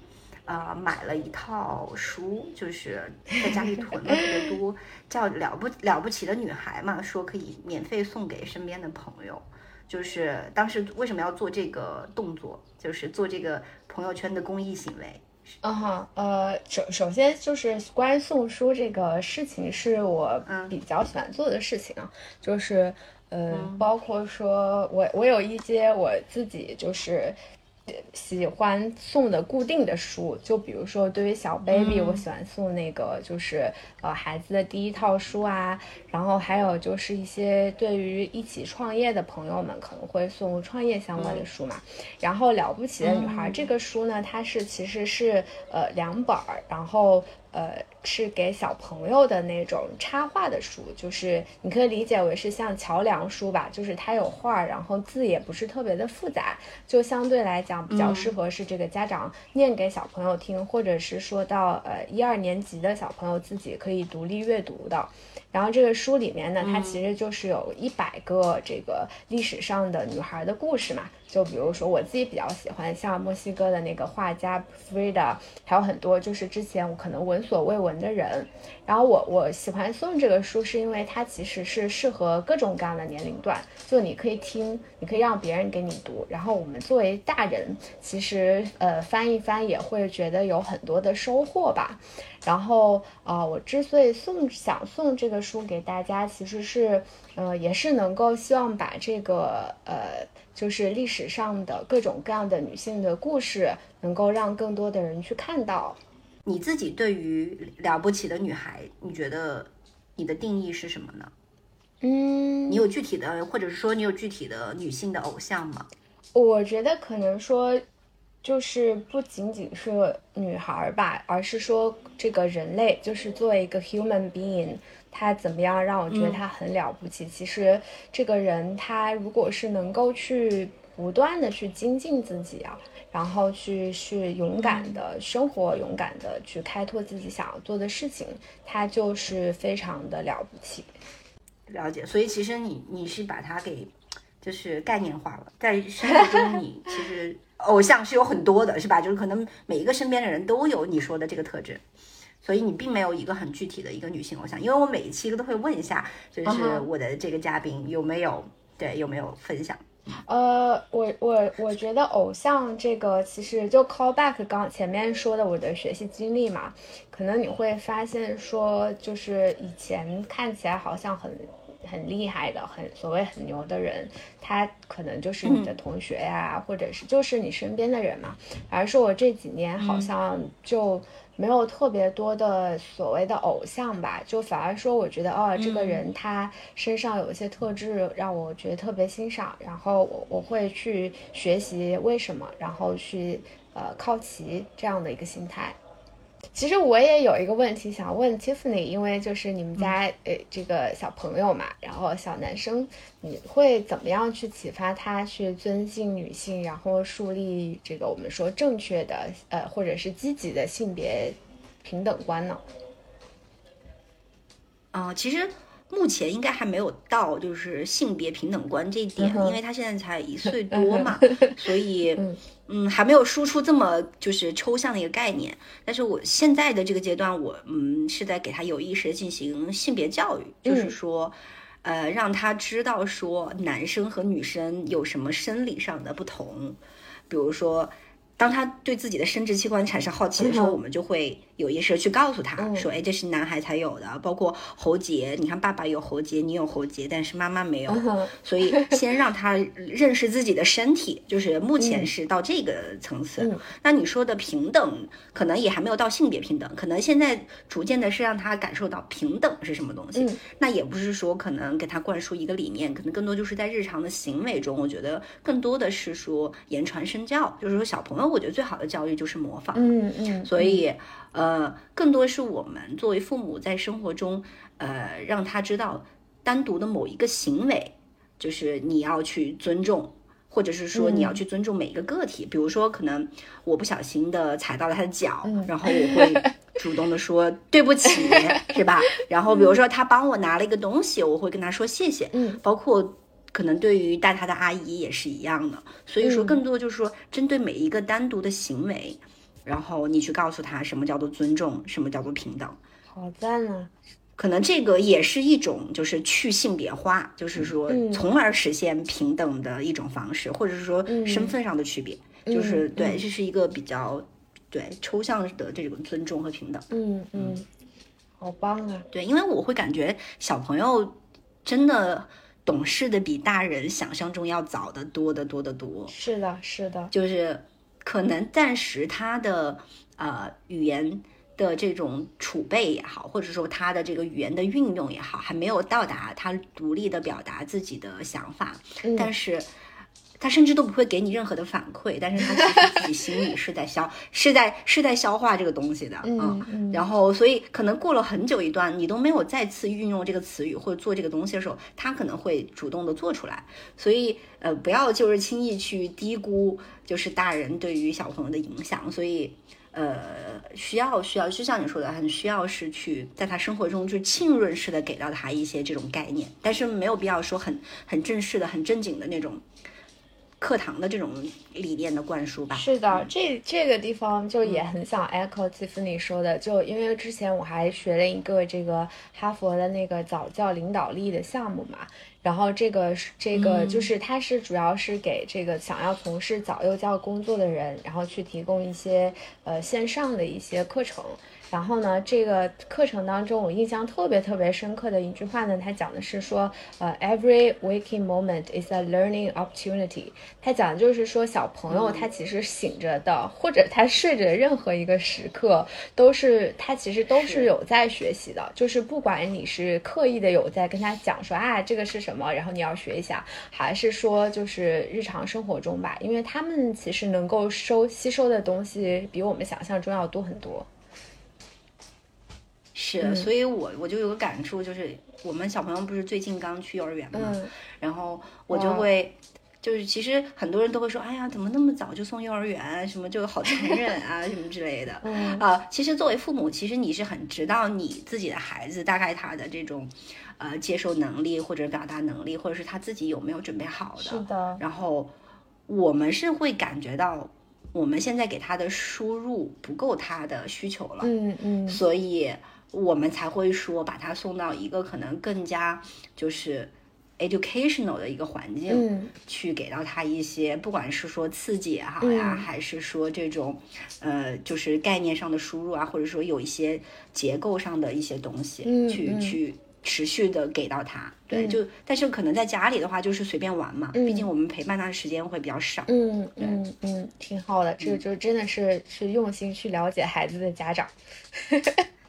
呃，买了一套书，就是在家里囤了特别多，叫了不了不起的女孩嘛，说可以免费送给身边的朋友。就是当时为什么要做这个动作，就是做这个朋友圈的公益行为。嗯哈，呃，首首先就是关于送书这个事情，是我比较喜欢做的事情啊，就是嗯，包括说我我有一些我自己就是。喜欢送的固定的书，就比如说对于小 baby，我喜欢送那个就是呃孩子的第一套书啊，然后还有就是一些对于一起创业的朋友们可能会送创业相关的书嘛。然后了不起的女孩这个书呢，它是其实是呃两本儿，然后呃是给小朋友的那种插画的书，就是你可以理解为是像桥梁书吧，就是它有画，然后字也不是特别的复杂，就相对来讲比较适合是这个家长念给小朋友听，或者是说到呃一二年级的小朋友自己可以独立阅读的。然后这个书里面呢，它其实就是有一百个这个历史上的女孩的故事嘛。就比如说我自己比较喜欢像墨西哥的那个画家 Frida，还有很多就是之前我可能闻所未闻的人。然后我我喜欢送这个书，是因为它其实是适合各种各样的年龄段，就你可以听，你可以让别人给你读。然后我们作为大人，其实呃翻一翻也会觉得有很多的收获吧。然后呃，我之所以送想送这个书给大家，其实是呃也是能够希望把这个呃。就是历史上的各种各样的女性的故事，能够让更多的人去看到。你自己对于了不起的女孩，你觉得你的定义是什么呢？嗯，你有具体的，或者是说你有具体的女性的偶像吗？我觉得可能说，就是不仅仅是女孩吧，而是说这个人类，就是作为一个 human being。他怎么样让我觉得他很了不起？其实这个人他如果是能够去不断的去精进自己啊，然后去去勇敢的生活，勇敢的去开拓自己想要做的事情，他就是非常的了不起。了解，所以其实你你是把他给就是概念化了，在生活中你 (laughs) 其实偶像是有很多的，是吧？就是可能每一个身边的人都有你说的这个特质。所以你并没有一个很具体的一个女性偶像，因为我每一期都会问一下，就是我的这个嘉宾有没有对有没有分享。呃，我我我觉得偶像这个其实就 call back 刚前面说的我的学习经历嘛，可能你会发现说，就是以前看起来好像很很厉害的，很所谓很牛的人，他可能就是你的同学呀，或者是就是你身边的人嘛。而是我这几年好像就。没有特别多的所谓的偶像吧，就反而说，我觉得哦，这个人他身上有一些特质让我觉得特别欣赏，然后我我会去学习为什么，然后去呃靠齐这样的一个心态。其实我也有一个问题想问 Tiffany，因为就是你们家呃这个小朋友嘛，然后小男生，你会怎么样去启发他去尊敬女性，然后树立这个我们说正确的呃或者是积极的性别平等观呢？嗯，其实。目前应该还没有到就是性别平等观这一点，因为他现在才一岁 (laughs) 多嘛，所以嗯。还没有输出这么就是抽象的一个概念。但是我现在的这个阶段，我嗯是在给他有意识的进行性别教育，就是说呃让他知道说男生和女生有什么生理上的不同，比如说当他对自己的生殖器官产生好奇的时候，我们就会。有意识去告诉他说，哎，这是男孩才有的，包括喉结。你看，爸爸有喉结，你有喉结，但是妈妈没有。所以 (laughs) 先让他认识自己的身体，就是目前是到这个层次。那你说的平等，可能也还没有到性别平等，可能现在逐渐的是让他感受到平等是什么东西。那也不是说可能给他灌输一个理念，可能更多就是在日常的行为中，我觉得更多的是说言传身教，就是说小朋友，我觉得最好的教育就是模仿。嗯嗯，所以。呃，更多是我们作为父母在生活中，呃，让他知道单独的某一个行为，就是你要去尊重，或者是说你要去尊重每一个个体。比如说，可能我不小心的踩到了他的脚，然后我会 (laughs) 主动的说对不起，(laughs) 是吧？然后比如说他帮我拿了一个东西，我会跟他说谢谢。嗯，包括可能对于带他的阿姨也是一样的。所以说，更多就是说针对每一个单独的行为。然后你去告诉他什么叫做尊重，什么叫做平等，好赞啊！可能这个也是一种就是去性别化，就是说从而实现平等的一种方式，或者是说身份上的区别，就是对，这是一个比较对抽象的这种尊重和平等。嗯嗯，好棒啊！对，因为我会感觉小朋友真的懂事的比大人想象中要早得多得多得多。是的，是的，就是。可能暂时他的呃语言的这种储备也好，或者说他的这个语言的运用也好，还没有到达他独立的表达自己的想法。但是他甚至都不会给你任何的反馈，但是他其实自己心里是在消，是在是在消化这个东西的，嗯嗯然后所以可能过了很久一段，你都没有再次运用这个词语或者做这个东西的时候，他可能会主动的做出来。所以呃，不要就是轻易去低估就是大人对于小朋友的影响，所以。呃，需要需要，就像你说的，很需要是去在他生活中就浸润式的给到他一些这种概念，但是没有必要说很很正式的、很正经的那种课堂的这种理念的灌输吧。是的，这这个地方就也很想 echo Tiffany 说的，就因为之前我还学了一个这个哈佛的那个早教领导力的项目嘛，然后这个是这个就是它是主要是给这个想要从事早幼教工作的人，然后去提供一些呃线上的一些课程。然后呢，这个课程当中，我印象特别特别深刻的一句话呢，它讲的是说，呃，every waking moment is a learning opportunity。它讲的就是说，小朋友他其实醒着的，或者他睡着的任何一个时刻，都是他其实都是有在学习的。就是不管你是刻意的有在跟他讲说啊这个是什么，然后你要学一下，还是说就是日常生活中吧，因为他们其实能够收吸收的东西比我们想象中要多很多。是，所以我我就有个感触，就是我们小朋友不是最近刚去幼儿园嘛，嗯然后我就会，就是其实很多人都会说，哎呀，怎么那么早就送幼儿园，什么就好残忍啊，什么之类的。嗯啊，其实作为父母，其实你是很知道你自己的孩子大概他的这种，呃，接受能力或者表达能力，或者是他自己有没有准备好的。是的，然后我们是会感觉到，我们现在给他的输入不够他的需求了。嗯嗯所以我们才会说把他送到一个可能更加就是 educational 的一个环境，嗯。去给到他一些，不管是说刺激也好呀，嗯。还是说这种呃就是概念上的输入啊，或者说有一些结构上的一些东西，去去。持续的给到他，对，嗯。就但是可能在家里的话就是随便玩嘛，嗯。毕竟我们陪伴他的时间会比较少。嗯。嗯嗯，挺好的，这个就真的是是用心去了解孩子的家长。(laughs)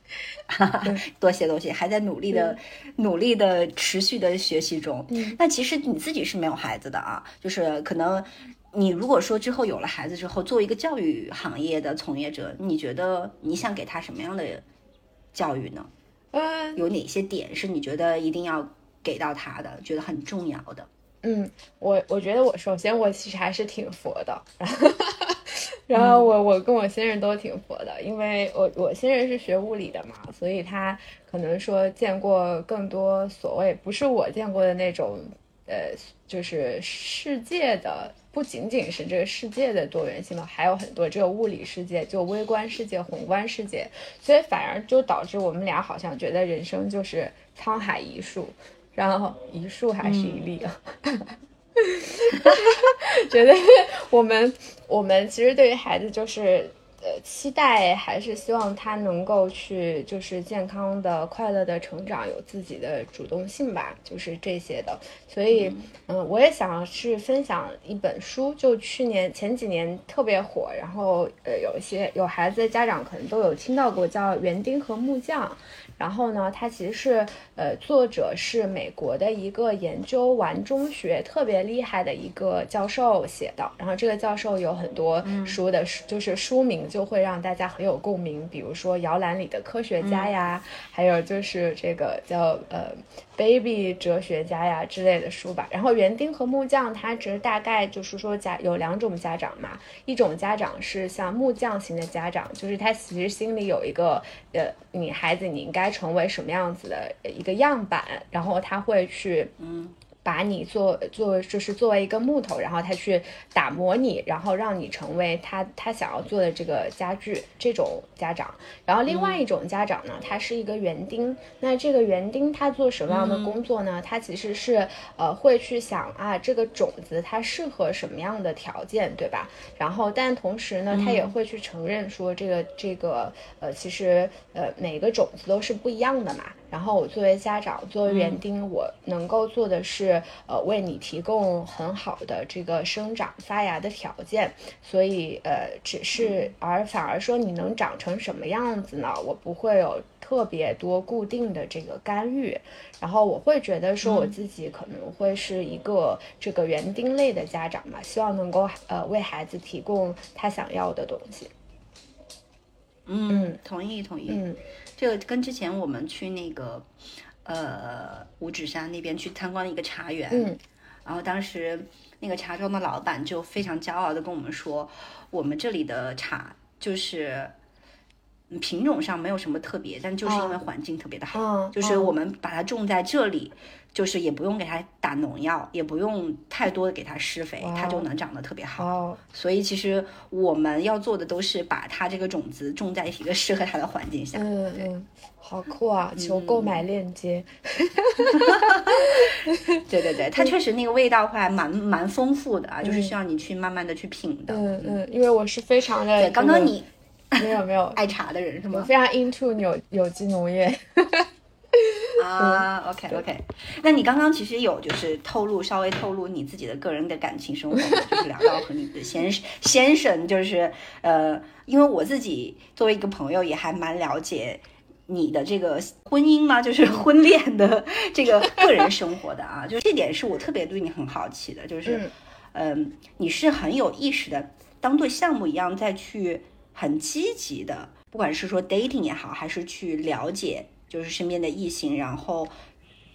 (laughs) 多谢多谢，还在努力的、努力的、持续的学习中。嗯那其实你自己是没有孩子的啊，就是可能你如果说之后有了孩子之后，作为一个教育行业的从业者，你觉得你想给他什么样的教育呢？嗯有哪些点是你觉得一定要给到他的，觉得很重要的？嗯，我我觉得我首先我其实还是挺佛的，(laughs) 然后我我跟我先生都挺佛的，因为我我先生是学物理的嘛，所以他可能说见过更多所谓不是我见过的那种呃，就是世界的。不仅仅是这个世界的多元性嘛，还有很多这个物理世界，就微观世界、宏观世界，所以反而就导致我们俩好像觉得人生就是沧海一粟，然后一粟还是一粒啊。(laughs) 觉得我们我们其实对于孩子就是呃期待，还是希望他能够去就是健康的、快乐的成长，有自己的主动性吧，就是这些的。所以嗯，我也想是分享一本书，就去年前几年特别火，然后呃有一些有孩子的家长可能都有听到过，叫《园丁和木匠》。然后呢，它其实是呃，作者是美国的一个研究完中学特别厉害的一个教授写的。然后这个教授有很多书的，就是书名就会让大家很有共鸣，比如说《摇篮里的科学家》呀，还有就是这个叫呃。Baby 哲学家呀之类的书吧，然后园丁和木匠，他只是大概就是说家有两种家长嘛，一种家长是像木匠型的家长，就是他其实心里有一个呃，你孩子你应该成为什么样子的一个样板，然后他会去嗯。把你做做就是作为一个木头，然后他去打磨你，然后让你成为他他想要做的这个家具这种家长。然后另外一种家长呢，他是一个园丁。那这个园丁他做什么样的工作呢？他其实是呃会去想啊这个种子它适合什么样的条件，对吧？然后但同时呢，他也会去承认说这个这个呃其实呃每个种子都是不一样的嘛。然后我作为家长，作为园丁，我能够做的是，呃，为你提供很好的这个生长发芽的条件。所以，呃，只是而反而说你能长成什么样子呢？我不会有特特别多固定的这个干预，然后我会觉得说我自己可能会是一个这个园丁类的家长嘛，希望能够呃为孩子提供他想要的东西。嗯，同意同意。嗯，这个跟之前我们去那个呃五指山那边去参观一个茶园，嗯，然后当时那个茶庄的老板就非常骄傲的跟我们说，我们这里的茶就是。嗯品种上没有什么特别，但就是因为环境特别的好，嗯就是嗯我们把它种在这里，就是也不用给它打农药，也不用太多的给它施肥，它就能长得特别好。哦，所以其实我们要做的都是把它这个种子种在一个适合它的环境下。嗯嗯，好酷啊！求购买链接。(laughs) 对对对，它确实那个味道会还蛮蛮丰富的啊，就是需要你去慢慢的去品的。嗯嗯，因为我是非常的对，刚刚你没有没有，爱茶的人是吗？我非常 into 有有机农业。(laughs) (laughs) 啊，OK OK，那你刚刚其实有就是透露稍微透露你自己的个人的感情生活，就是聊到和你的先生 (laughs) 先生，就是呃，因为我自己作为一个朋友也还蛮了解你的这个婚姻嘛，就是婚恋的这个个人生活的啊，(laughs) 就是这点是我特别对你很好奇的，就是嗯。嗯、你是很有意识的，当做项目一样再去很积极的，不管是说 dating 也好，还是去了解就是身边的异性，然后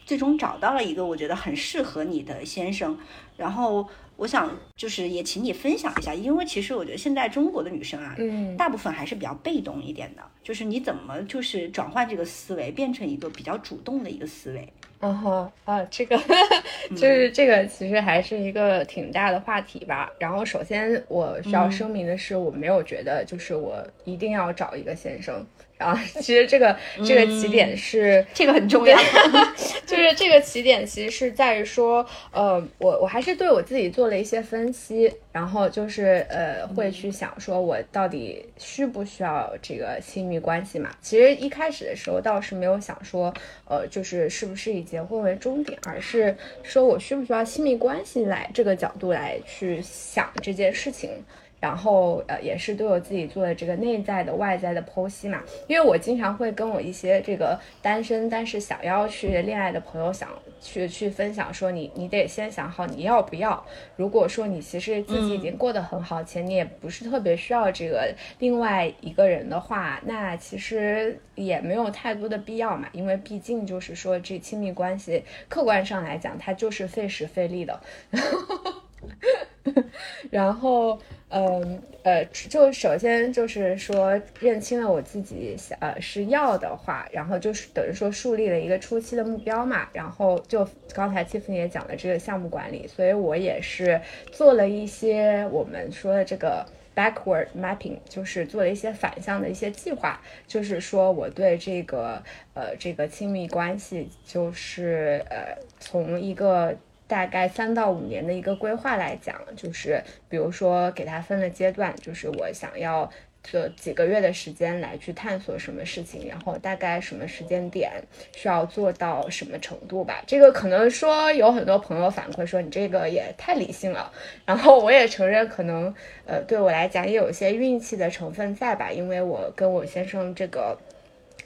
最终找到了一个我觉得很适合你的先生，然后我想就是也请你分享一下，因为其实我觉得现在中国的女生啊，嗯大部分还是比较被动一点的，就是你怎么就是转换这个思维，变成一个比较主动的一个思维。嗯哼啊，这个 (laughs) 就是这个，其实还是一个挺大的话题吧。然后，首先我需要声明的是，我没有觉得就是我一定要找一个先生。然后，其实这个这个起点是这个很重要。(laughs) 就是这个起点其实是在于说，呃，我我还是对我自己做了一些分析，然后就是呃会去想说我到底需不需要这个亲密关系嘛？其实一开始的时候倒是没有想说，呃，就是是不是以结婚为终点，而是说我需不需要亲密关系来这个角度来去想这件事情。然后呃，也是对我自己做的这个内在的、外在的剖析嘛。因为我经常会跟我一些这个单身但是想要去恋爱的朋友想去去分享说你，你得先想好你要不要。如果说你其实自己已经过得很好，且你也不是特别需要这个另外一个人的话，那其实也没有太多的必要嘛。因为毕竟就是说这亲密关系，客观上来讲，它就是费时费力的。(laughs) (laughs) 然后，嗯呃，就首先就是说认清了我自己想呃是要的话，然后就是等于说树立了一个初期的目标嘛。然后就刚才季父也讲了这个项目管理，所以我也是做了一些我们说的这个。backward mapping 就是做了一些反向的一些计划，就是说我对这个呃这个亲密关系，就是呃从一个大概三到五年的一个规划来讲，就是比如说给它分了阶段，就是我想要。这几个月的时间来去探索什么事情，然后大概什么时间点需要做到什么程度吧。这个可能说有很多朋友反馈说你这个也太理性了，然后我也承认可能呃对我来讲也有一些运气的成分在吧，因为我跟我先生这个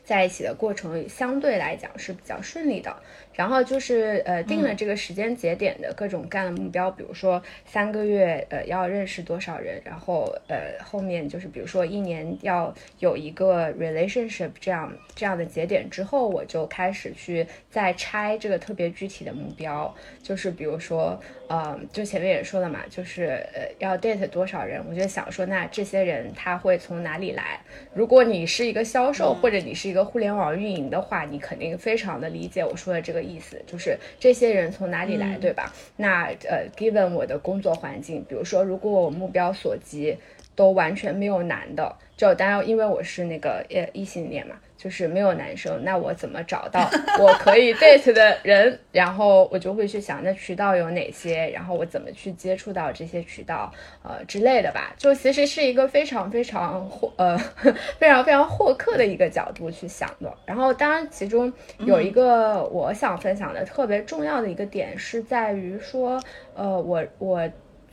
在一起的过程相对来讲是比较顺利的。然后就是呃定了这个时间节点的各种各样的目标，比如说三个月呃要认识多少人，然后呃后面就是比如说一年要有一个 relationship 这样这样的节点之后，我就开始去再拆这个特别具体的目标，就是比如说呃就前面也说了嘛，就是呃要 date 多少人，我就想说那这些人他会从哪里来？如果你是一个销售或者你是一个互联网运营的话，你肯定非常的理解我说的这个。意思就是这些人从哪里来，对吧？那呃，given 我的工作环境，比如说，如果我目标所及都完全没有男的，就当然因为我是那个呃异性恋嘛，就是没有男生，那我怎么找到 (laughs) 我可以 date 的人？然后我就会去想，那渠道有哪些？然后我怎么去接触到这些渠道，呃之类的吧？就其实是一个非常非常获呃 (laughs) 非常非常获客的一个角度去想的。然后当然其中有一个我想分享的特别重要的一个点是在于说，呃，我我。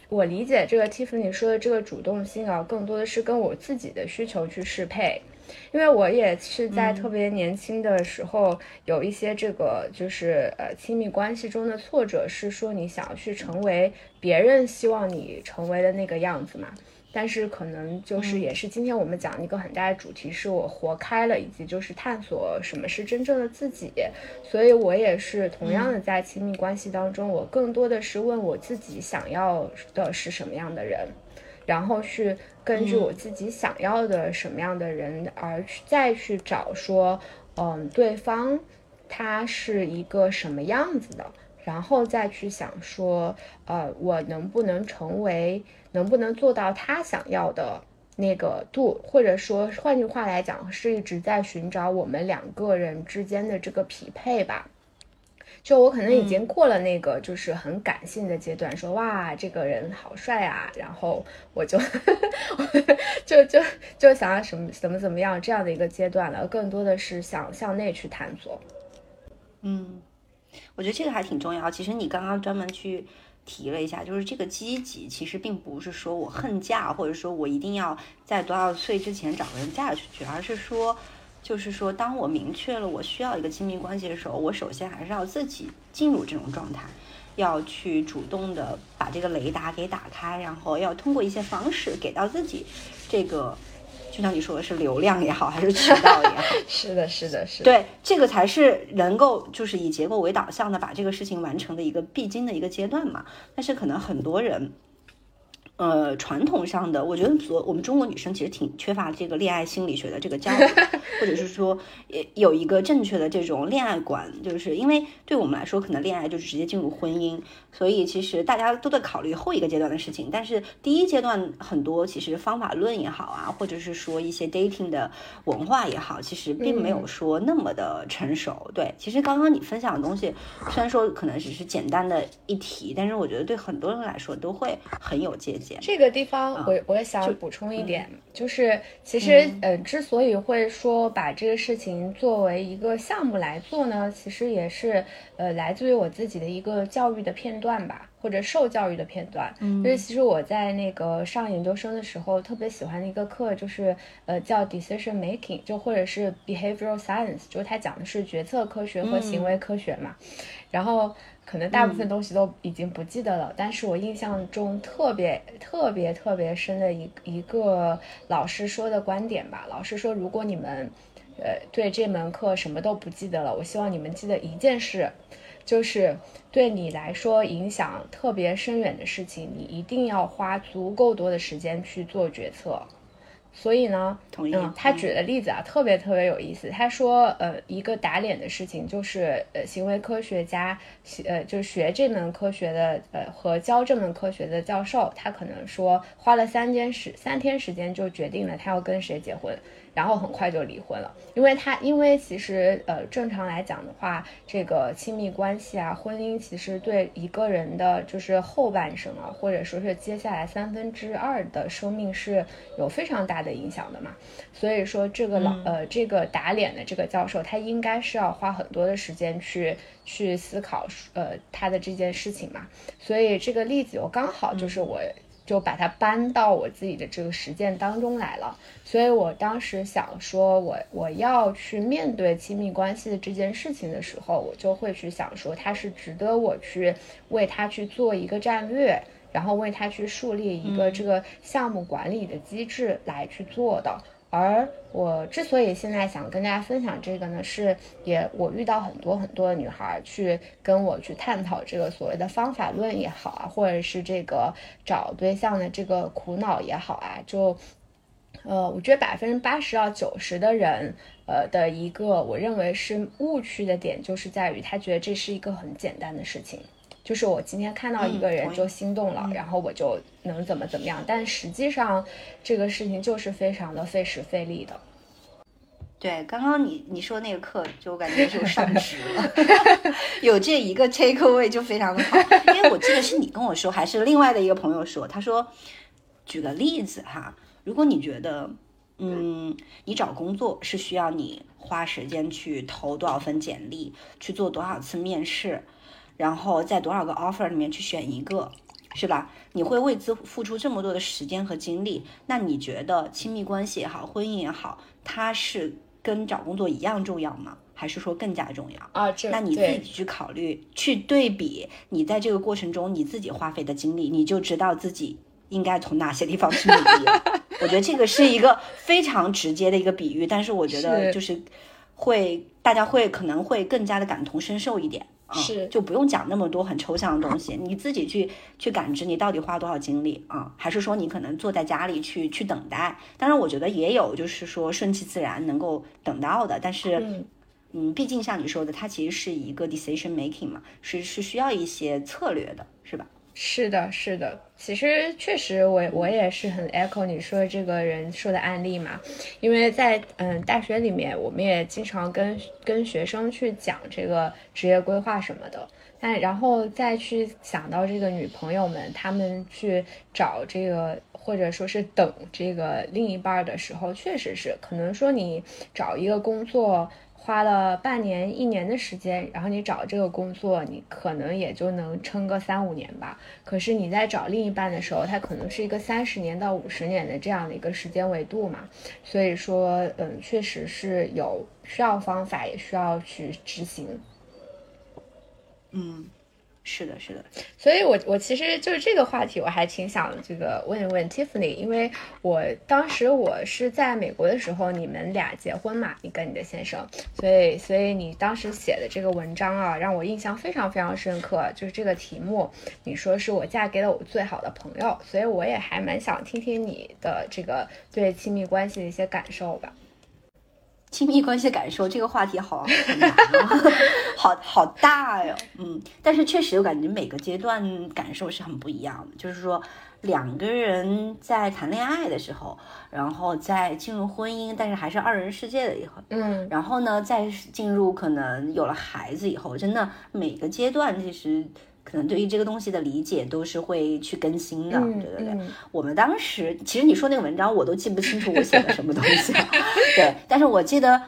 我理解这个 Tiffany 说的这个主动性啊，更多的是跟我自己的需求去适配。因为我也是在特别年轻的时候有一些这个就是呃亲密关系中的挫折，是说你想要去成为别人希望你成为的那个样子嘛。但是可能就是也是今天我们讲一个很大的主题，是我活开了，以及就是探索什么是真正的自己。所以我也是同样的在亲密关系当中，我更多的是问我自己想要的是什么样的人，然后去根据我自己想要的什么样的人而去再去找说，嗯，对方他是一个什么样子的，然后再去想说，呃，我能不能成为。能不能做到他想要的那个度，或者说换句话来讲，是一直在寻找我们两个人之间的这个匹配吧？就我可能已经过了那个就是很感性的阶段，说哇这个人好帅啊，然后我就 (laughs) 就就就想要什么怎么怎么样这样的一个阶段了，更多的是想向内去探索。嗯，我觉得这个还挺重要。其实你刚刚专门去。提了一下，就是这个积极，其实并不是说我恨嫁，或者说我一定要在多少岁之前找个人嫁出去，而是说，就是说，当我明确了我需要一个亲密关系的时候，我首先还是要自己进入这种状态，要去主动的把这个雷达给打开，然后要通过一些方式给到自己这个。就像你说的是流量也好，还是渠道也好，(laughs) 是的，是的，是的对这个才是能够就是以结果为导向的把这个事情完成的一个必经的一个阶段嘛。但是可能很多人。呃，传统上的，我觉得所我们中国女生其实挺缺乏这个恋爱心理学的这个教育，(laughs) 或者是说，也有一个正确的这种恋爱观，就是因为对我们来说，可能恋爱就是直接进入婚姻，所以其实大家都在考虑后一个阶段的事情。但是第一阶段很多其实方法论也好啊，或者是说一些 dating 的文化也好，其实并没有说那么的成熟。对，其实刚刚你分享的东西，虽然说可能只是简单的一提，但是我觉得对很多人来说都会很有借鉴。这个地方，我我也想补充一点，就是其实，呃，之所以会说把这个事情作为一个项目来做呢，其实也是，呃，来自于我自己的一个教育的片段吧，或者受教育的片段。嗯就是其实我在那个上研究生的时候，特别喜欢的一个课，就是呃叫 decision making，就或者是 behavioral science，就是它讲的是决策科学和行为科学嘛，然后。可能大部分东西都已经不记得了，但是我印象中特别特别特别深的一一个老师说的观点吧。老师说，如果你们，呃，对这门课什么都不记得了，我希望你们记得一件事，就是对你来说影响特别深远的事情，你一定要花足够多的时间去做决策。所以呢，嗯，他举的例子啊，特别特别有意思。他说，呃，一个打脸的事情就是，呃，行为科学家，呃，就是学这门科学的，呃，和教这门科学的教授，他可能说花了三天时三天时间就决定了他要跟谁结婚。然后很快就离婚了，因为他因为其实呃正常来讲的话，这个亲密关系啊，婚姻其实对一个人的就是后半生啊，或者说是接下来三分之二的生命是有非常大的影响的嘛。所以说这个老呃这个打脸的这个教授，他应该是要花很多的时间去去思考呃他的这件事情嘛。所以这个例子我刚好就是我。就把它搬到我自己的这个实践当中来了，所以我当时想说，我我要去面对亲密关系的这件事情的时候，我就会去想说，它是值得我去为它去做一个战略，然后为它去树立一个这个项目管理的机制来去做的。而我之所以现在想跟大家分享这个呢，是也我遇到很多很多的女孩去跟我去探讨这个所谓的方法论也好啊，或者是这个找对象的这个苦恼也好啊，就，呃，我觉得百分之八十到九十的人，呃的一个我认为是误区的点，就是在于他觉得这是一个很简单的事情。就是我今天看到一个人就心动了，然后我就能怎么怎么样，但实际上这个事情就是非常的费时费力的。对，刚刚你你说那个课，就我感觉就上 (laughs) 值了，(laughs) 有这一个 take away 就非常的好。因为我记得是你跟我说，还是另外的一个朋友说，他说举个例子哈，如果你觉得嗯，你找工作是需要你花时间去投多少份简历，去做多少次面试。然后在多少个 offer 里面去选一个，是吧？你会为之付出这么多的时间和精力，那你觉得亲密关系也好，婚姻也好，它是跟找工作一样重要吗？还是说更加重要？啊，这那你自己去考虑，去对比你在这个过程中你自己花费的精力，你就知道自己应该从哪些地方去努力。我觉得这个是一个非常直接的一个比喻，但是我觉得就是会大家会可能会更加的感同身受一点。啊是就不用讲那么多很抽象的东西，你自己去去感知你到底花多少精力啊？还是说你可能坐在家里去去等待？当然，我觉得也有就是说顺其自然能够等到的，但是嗯嗯，毕竟像你说的，它其实是一个 decision making 嘛，是是需要一些策略的，是吧？是的，是的，其实确实我我也是很 echo 你说的这个人说的案例嘛，因为在嗯大学里面，我们也经常跟跟学生去讲这个职业规划什么的，但然后再去想到这个女朋友们，她们去找这个或者说是等这个另一半的时候，确实是可能说你找一个工作。花了半年、一年的时间，然后你找这个工作，你可能也就能撑个三五年吧。可是你在找另一半的时候，他可能是一个三十年到五十年的这样的一个时间维度嘛。所以说，嗯，确实是有需要方法，也需要去执行。嗯，是的，是的，所以我我其实就是这个话题，我还挺想这个问一问 Tiffany，因为我当时我是在美国的时候，你们俩结婚嘛，你跟你的先生，所以所以你当时写的这个文章啊，让我印象非常非常深刻，就是这个题目，你说是我嫁给了我最好的朋友，所以我也还蛮想听听你的这个对亲密关系的一些感受吧。亲密关系感受这个话题好 (laughs) 难啊，好好大哟。嗯，但是确实我感觉每个阶段感受是很不一样的。就是说，两个人在谈恋爱的时候，然后在进入婚姻，但是还是二人世界的以后，嗯然后呢，再进入可能有了孩子以后，真的每个阶段其实可能对于这个东西的理解都是会去更新的，嗯对对对。嗯。我们当时其实你说那个文章我都记不清楚我写的什么东西了，(laughs) 对，但是我记得，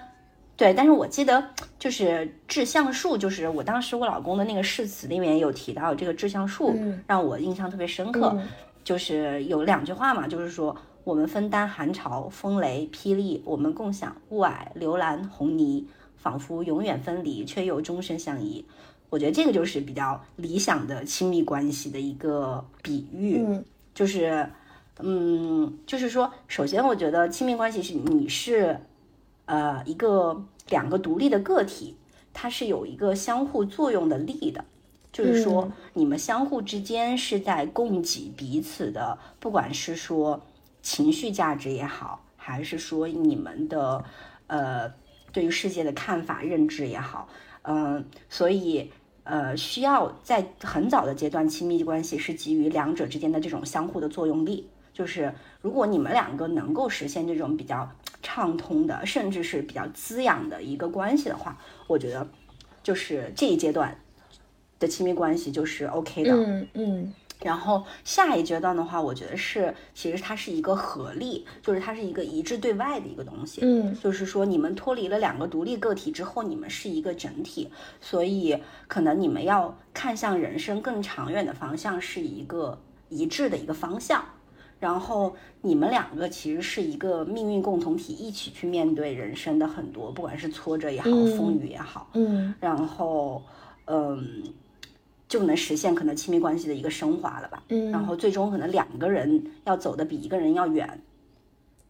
对，但是我记得就是志向树，就是我当时我老公的那个誓词里面有提到这个志向树，嗯。让我印象特别深刻，嗯。就是有两句话嘛，就是说我们分担寒潮、风雷、霹雳，我们共享雾霭、流岚、红泥，仿佛永远分离，却又终身相依。我觉得这个就是比较理想的亲密关系的一个比喻，嗯就是，嗯，就是说，首先我觉得亲密关系是你是，呃，一个两个独立的个体，它是有一个相互作用的力的，就是说嗯你们相互之间是在供给彼此的，不管是说情绪价值也好，还是说你们的呃对于世界的看法认知也好，嗯、所以。呃，需要在很早的阶段，亲密关系是基于两者之间的这种相互的作用力。就是如果你们两个能够实现这种比较畅通的，甚至是比较滋养的一个关系的话，我觉得就是这一阶段的亲密关系就是 OK 的。嗯嗯然后下一阶段的话，我觉得是其实它是一个合力，就是它是一个一致对外的一个东西。嗯就是说，你们脱离了两个独立个体之后，你们是一个整体，所以可能你们要看向人生更长远的方向是一个一致的一个方向。然后你们两个其实是一个命运共同体，一起去面对人生的很多，不管是挫折也好，嗯风雨也好，嗯然后嗯，就能实现可能亲密关系的一个升华了吧。嗯，然后最终可能两个人要走的比一个人要远，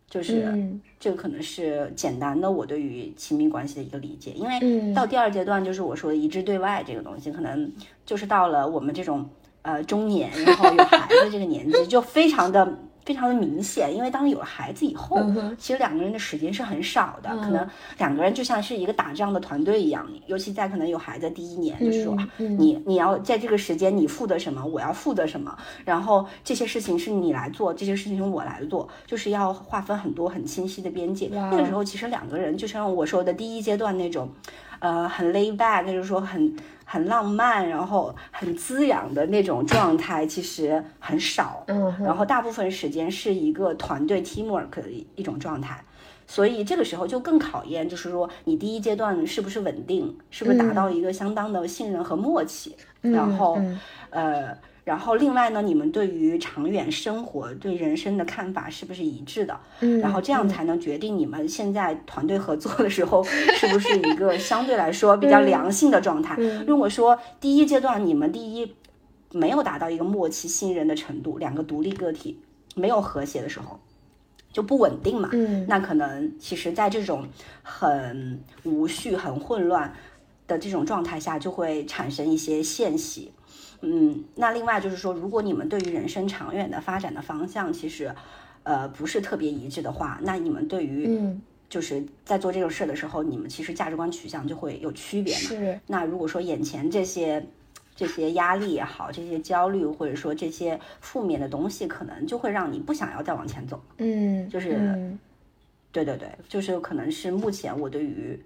就是。嗯这个可能是简单的我对于亲密关系的一个理解，因为嗯到第二阶段就是我说的一致对外这个东西，可能就是到了我们这种呃中年，然后有孩子这个年纪，就非常的非常的明显，因为当有了孩子以后，嗯其实两个人的时间是很少的，可嗯能两个人就像是一个打仗的团队一样，尤其在可能有孩子的第一年，就是说、你你要在这个时间你负责什么，我要负责什么，然后这些事情是你来做，这些事情我来做，就是要划分很多很清晰的边界。哇那个时候其实两个人就像我说的第一阶段那种，呃，很 lay back，就是说很很浪漫，然后很滋养的那种状态，其实很少。嗯然后大部分时间是一个团队 teamwork 的一一种状态。所以这个时候就更考验，就是说你第一阶段是不是稳定，是不是达到一个相当的信任和默契，然后嗯呃，然后另外呢，你们对于长远生活、对人生的看法是不是一致的？嗯，然后这样才能决定你们现在团队合作的时候 (laughs) 是不是一个相对来说比较良性的状态。如果说第一阶段你们第一没有达到一个默契信任的程度，两个独立个体没有和谐的时候，就不稳定嘛。嗯，那可能其实在这种很无序、很混乱的这种状态下，就会产生一些间隙。嗯，那另外就是说，如果你们对于人生长远的发展的方向，其实，呃，不是特别一致的话，那你们对于，嗯，就是在做这种事的时候，你们其实价值观取向就会有区别嘛。是。那如果说眼前这些这些压力也好，这些焦虑或者说这些负面的东西，可能就会让你不想要再往前走。嗯，就是，对对对，就是可能是目前我对于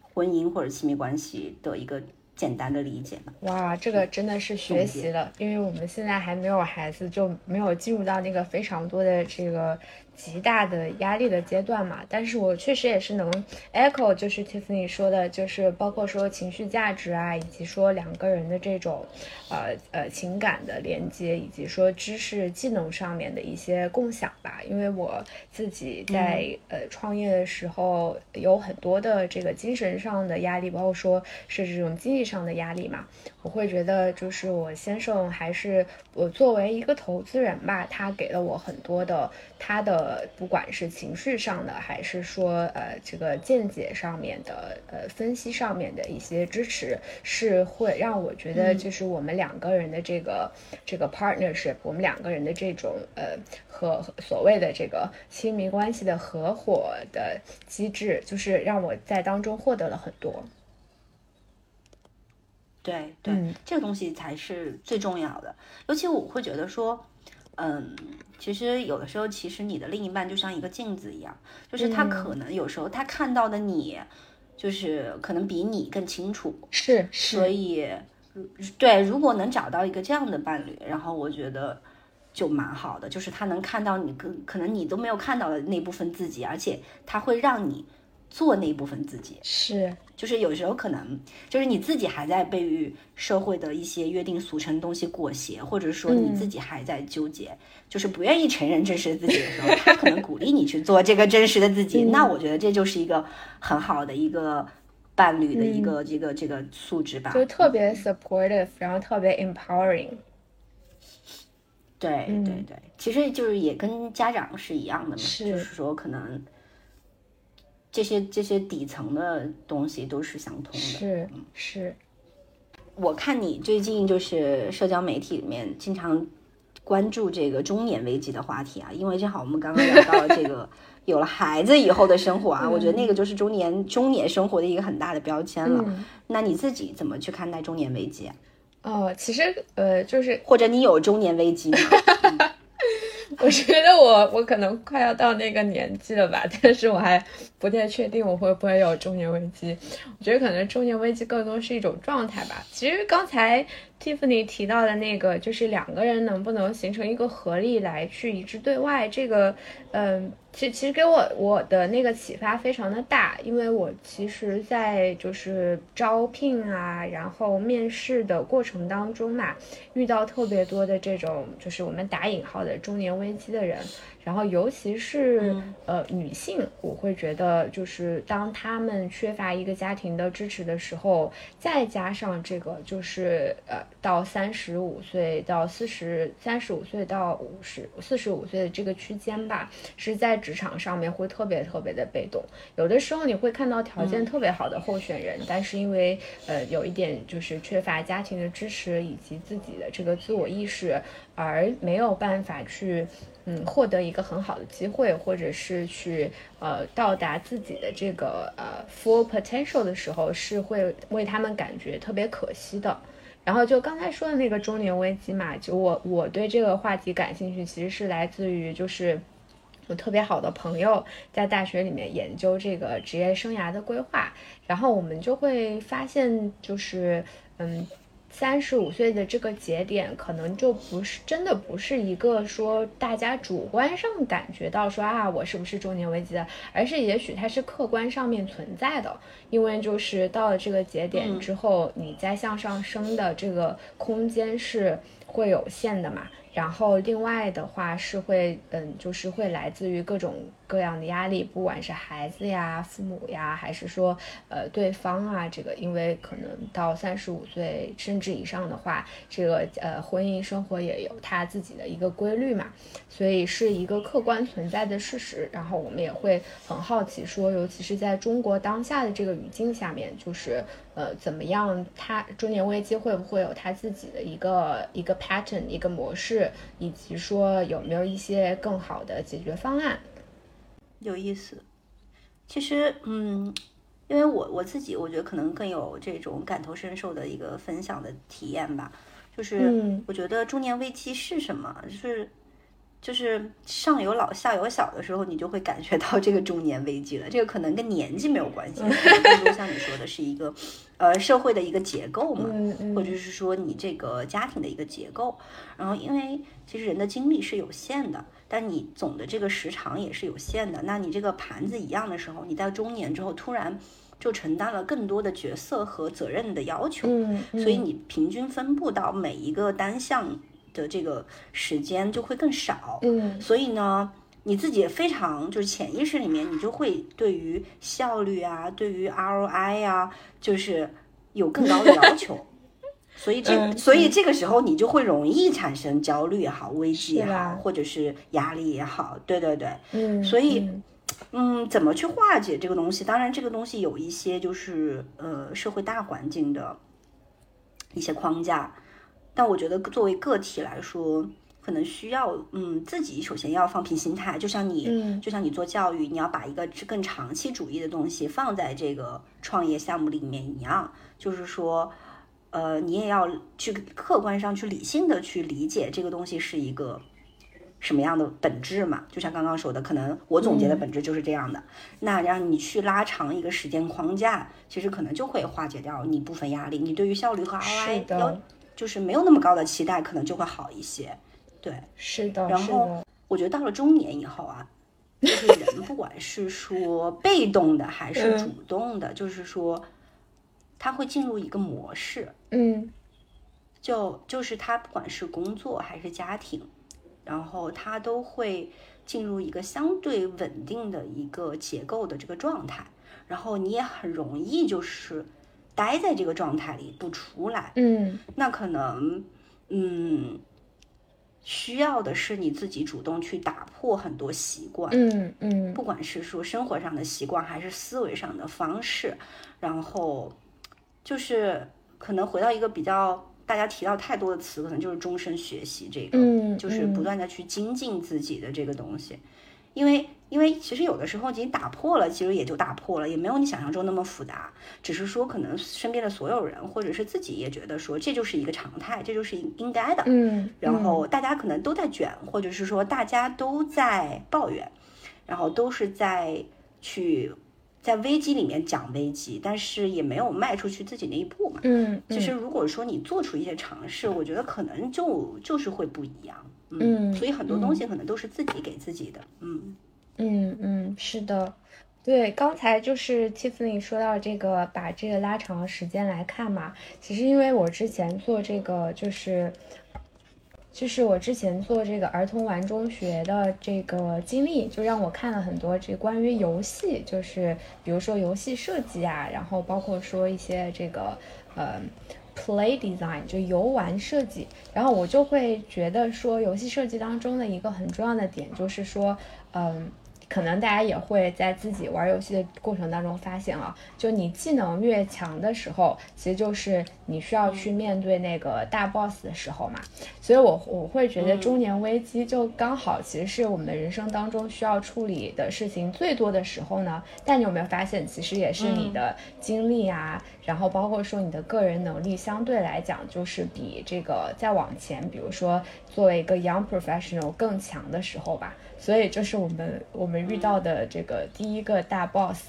婚姻或者亲密关系的一个。简单的理解吧。哇，这个真的是学习了，因为我们现在还没有孩子，就没有进入到那个非常多的这个。极大的压力的阶段嘛，但是我确实也是能 echo，就是 Tiffany 说的，就是包括说情绪价值啊，以及说两个人的这种，呃呃情感的连接，以及说知识技能上面的一些共享吧。因为我自己在呃创业的时候有很多的这个精神上的压力，包括说是这种经济上的压力嘛，我会觉得就是我先生还是我作为一个投资人吧，他给了我很多的他的。呃，不管是情绪上的，还是说呃这个见解上面的，呃分析上面的一些支持，是会让我觉得，就是我们两个人的这个这个 partnership，我们两个人的这种呃和所谓的这个亲密关系的合伙的机制，就是让我在当中获得了很多。对对，这个东西才是最重要的，尤其我会觉得说。嗯，其实有的时候，其实你的另一半就像一个镜子一样，就是他可能有时候他看到的你，就是可能比你更清楚。是，所以，对，如果能找到一个这样的伴侣，然后我觉得就蛮好的，就是他能看到你，可可能你都没有看到的那部分自己，而且他会让你做那部分自己。是。就是有时候可能就是你自己还在被社会的一些约定俗成的东西裹挟，或者说你自己还在纠结，就是不愿意承认真实的自己的时候，他可能鼓励你去做这个真实的自己。(laughs) 那我觉得这就是一个很好的一个伴侣的一个这个这个素质吧，就特别 supportive，然后特别 empowering。对对对，其实就是也跟家长是一样的嘛，就是说可能。这些这些底层的东西都是相通的。是是，我看你最近就是社交媒体里面经常关注这个中年危机的话题啊，因为正好我们刚刚聊到了这个 (laughs) 有了孩子以后的生活啊，我觉得那个就是中年中年生活的一个很大的标签了。那你自己怎么去看待中年危机啊？哦，其实呃，就是或者你有中年危机吗？(laughs) (laughs) 我觉得我我可能快要到那个年纪了吧，(laughs) 但是我还不太确定我会不会有中年危机。我觉得可能中年危机更多是一种状态吧。其实刚才 Tiffany 提到的那个，就是两个人能不能形成一个合力来去一致对外，这个，嗯。其其实给我我的那个启发非常的大，因为我其实，在就是招聘啊，然后面试的过程当中嘛，遇到特别多的这种就是我们打引号的中年危机的人。然后，尤其是呃女性，我会觉得，就是当她们缺乏一个家庭的支持的时候，再加上这个，就是呃到三十五岁到四十三十五岁到五十四十五岁的这个区间吧，是在职场上面会特别特别的被动。有的时候你会看到条件特别好的候选人，但是因为呃有一点就是缺乏家庭的支持以及自己的这个自我意识，而没有办法去。嗯，获得一个很好的机会，或者是去呃到达自己的这个呃 full potential 的时候，是会为他们感觉特别可惜的。然后就刚才说的那个中年危机嘛，就我我对这个话题感兴趣，其实是来自于就是我特别好的朋友在大学里面研究这个职业生涯的规划，然后我们就会发现就是嗯。三十五岁的这个节点，可能就不是真的不是一个说大家主观上感觉到说啊，我是不是中年危机的，而是也许它是客观上面存在的。因为就是到了这个节点之后，你再向上升的这个空间是会有限的嘛。然后另外的话是会，嗯，就是会来自于各种各样的压力，不管是孩子呀、父母呀，还是说，呃，对方啊，这个，因为可能到三十五岁甚至以上的话，这个呃婚姻生活也有他自己的一个规律嘛，所以是一个客观存在的事实。然后我们也会很好奇说，尤其是在中国当下的这个语境下面，就是。呃，怎么样？他中年危机会不会有他自己的一个一个 pattern 一个模式，以及说有没有一些更好的解决方案？有意思。其实，嗯，因为我我自己，我觉得可能更有这种感同身受的一个分享的体验吧。就是我觉得中年危机是什么？就是。就是上有老下有小的时候，你就会感觉到这个中年危机了。这个可能跟年纪没有关系，更多像你说的是一个，呃，社会的一个结构嘛，或者是说你这个家庭的一个结构。然后，因为其实人的精力是有限的，但你总的这个时长也是有限的。那你这个盘子一样的时候，你在中年之后突然就承担了更多的角色和责任的要求，嗯所以你平均分布到每一个单项。的这个时间就会更少，嗯，所以呢，你自己也非常就是潜意识里面，你就会对于效率啊，对于 ROI 呀，就是有更高的要求，(laughs) 所以这所以这个时候你就会容易产生焦虑也好，危机也好，或者是压力也好，对对对，嗯，所以嗯，怎么去化解这个东西？当然，这个东西有一些就是呃社会大环境的一些框架。但我觉得作为个体来说，可能需要嗯自己首先要放平心态，就像你就像你做教育，你要把一个更长期主义的东西放在这个创业项目里面一样，就是说，呃，你也要去客观上去理性的去理解这个东西是一个什么样的本质嘛。就像刚刚说的，可能我总结的本质就是这样的。那让你去拉长一个时间框架，其实可能就会化解掉你部分压力。你对于效率和 ROI 要。就是没有那么高的期待，可能就会好一些。对，是的。然后我觉得到了中年以后啊，就是人不管是说被动的还是主动的，就是说他会进入一个模式。嗯，就就是他不管是工作还是家庭，然后他都会进入一个相对稳定的一个结构的这个状态，然后你也很容易就是。待在这个状态里不出来，嗯，那可能，嗯，需要的是你自己主动去打破很多习惯，嗯嗯，不管是说生活上的习惯，还是思维上的方式，然后就是可能回到一个比较大家提到太多的词，可能就是终身学习这个，嗯，就是不断的去精进自己的这个东西，因为。因为其实有的时候你打破了，其实也就打破了，也没有你想象中那么复杂。只是说，可能身边的所有人或者是自己也觉得说，这就是一个常态，这就是应该的。嗯。然后大家可能都在卷，或者是说大家都在抱怨，然后都是在去在危机里面讲危机，但是也没有迈出去自己那一步嘛。嗯。其实如果说你做出一些尝试，我觉得可能就就是会不一样。嗯。所以很多东西可能都是自己给自己的。嗯。嗯嗯，是的，对，刚才就是 Tiffany 说到这个，把这个拉长时间来看嘛。其实因为我之前做这个，就是，就是我之前做这个儿童玩中学的这个经历，就让我看了很多这关于游戏，就是比如说游戏设计啊，然后包括说一些这个呃 play design 就游玩设计，然后我就会觉得说，游戏设计当中的一个很重要的点就是说，嗯。可能大家也会在自己玩游戏的过程当中发现啊，就你技能越强的时候，其实就是你需要去面对那个大 boss 的时候嘛。所以，我我会觉得中年危机就刚好，其实是我们的人生当中需要处理的事情最多的时候呢。但你有没有发现，其实也是你的精力啊，然后包括说你的个人能力相对来讲，就是比这个再往前，比如说作为一个 young professional 更强的时候吧。所以这是我们我们遇到的这个第一个大 boss，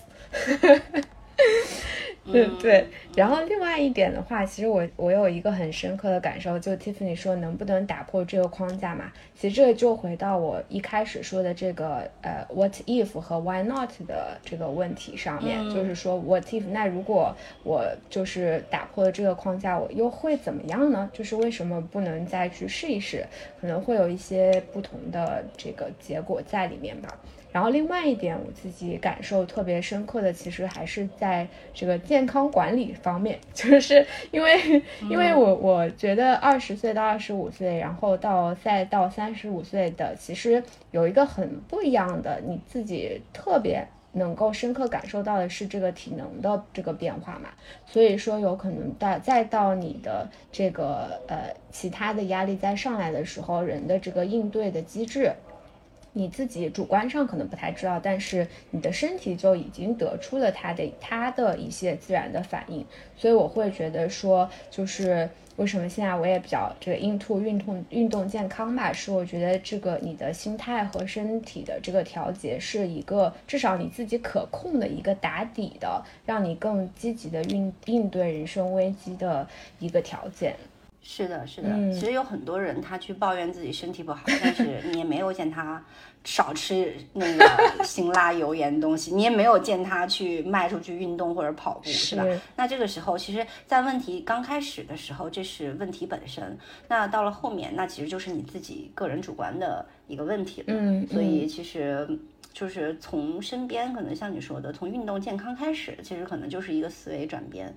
对 (laughs) 对，然后另外一点的话，其实我我有一个很深刻的感受，就 Tiffany 说能不能打破这个框架嘛？其实这个就回到我一开始说的这个呃 What if 和 Why not 的这个问题上面，就是说 What if 那如果我就是打破了这个框架，我又会怎么样呢？就是为什么不能再去试一试？可能会有一些不同的这个结果在里面吧。然后另外一点，我自己感受特别深刻的，其实还是在这个健康管理方面，(laughs) 就是因为，因为我我觉得二十岁到二十五岁，然后到再到三十五岁的，其实有一个很不一样的，你自己特别能够深刻感受到的是这个体能的这个变化嘛。所以说，有可能到再到你的这个呃其他的压力再上来的时候，人的这个应对的机制。你自己主观上可能不太知道，但是你的身体就已经得出了它的它的一些自然的反应，所以我会觉得说，就是为什么现在我也比较这个 into 运动运动健康吧，是我觉得这个你的心态和身体的这个调节是一个至少你自己可控的一个打底的，让你更积极的应应对人生危机的一个条件。是的，是的，其实有很多人他去抱怨自己身体不好，但是你也没有见他少吃那个 (laughs) 辛辣油盐的东西，你也没有见他去迈出去运动或者跑步，是吧？那这个时候，其实，在问题刚开始的时候，这是问题本身。那到了后面，那其实就是你自己个人主观的一个问题了。嗯，所以其实就是从身边，可能像你说的，从运动健康开始，其实可能就是一个思维转变。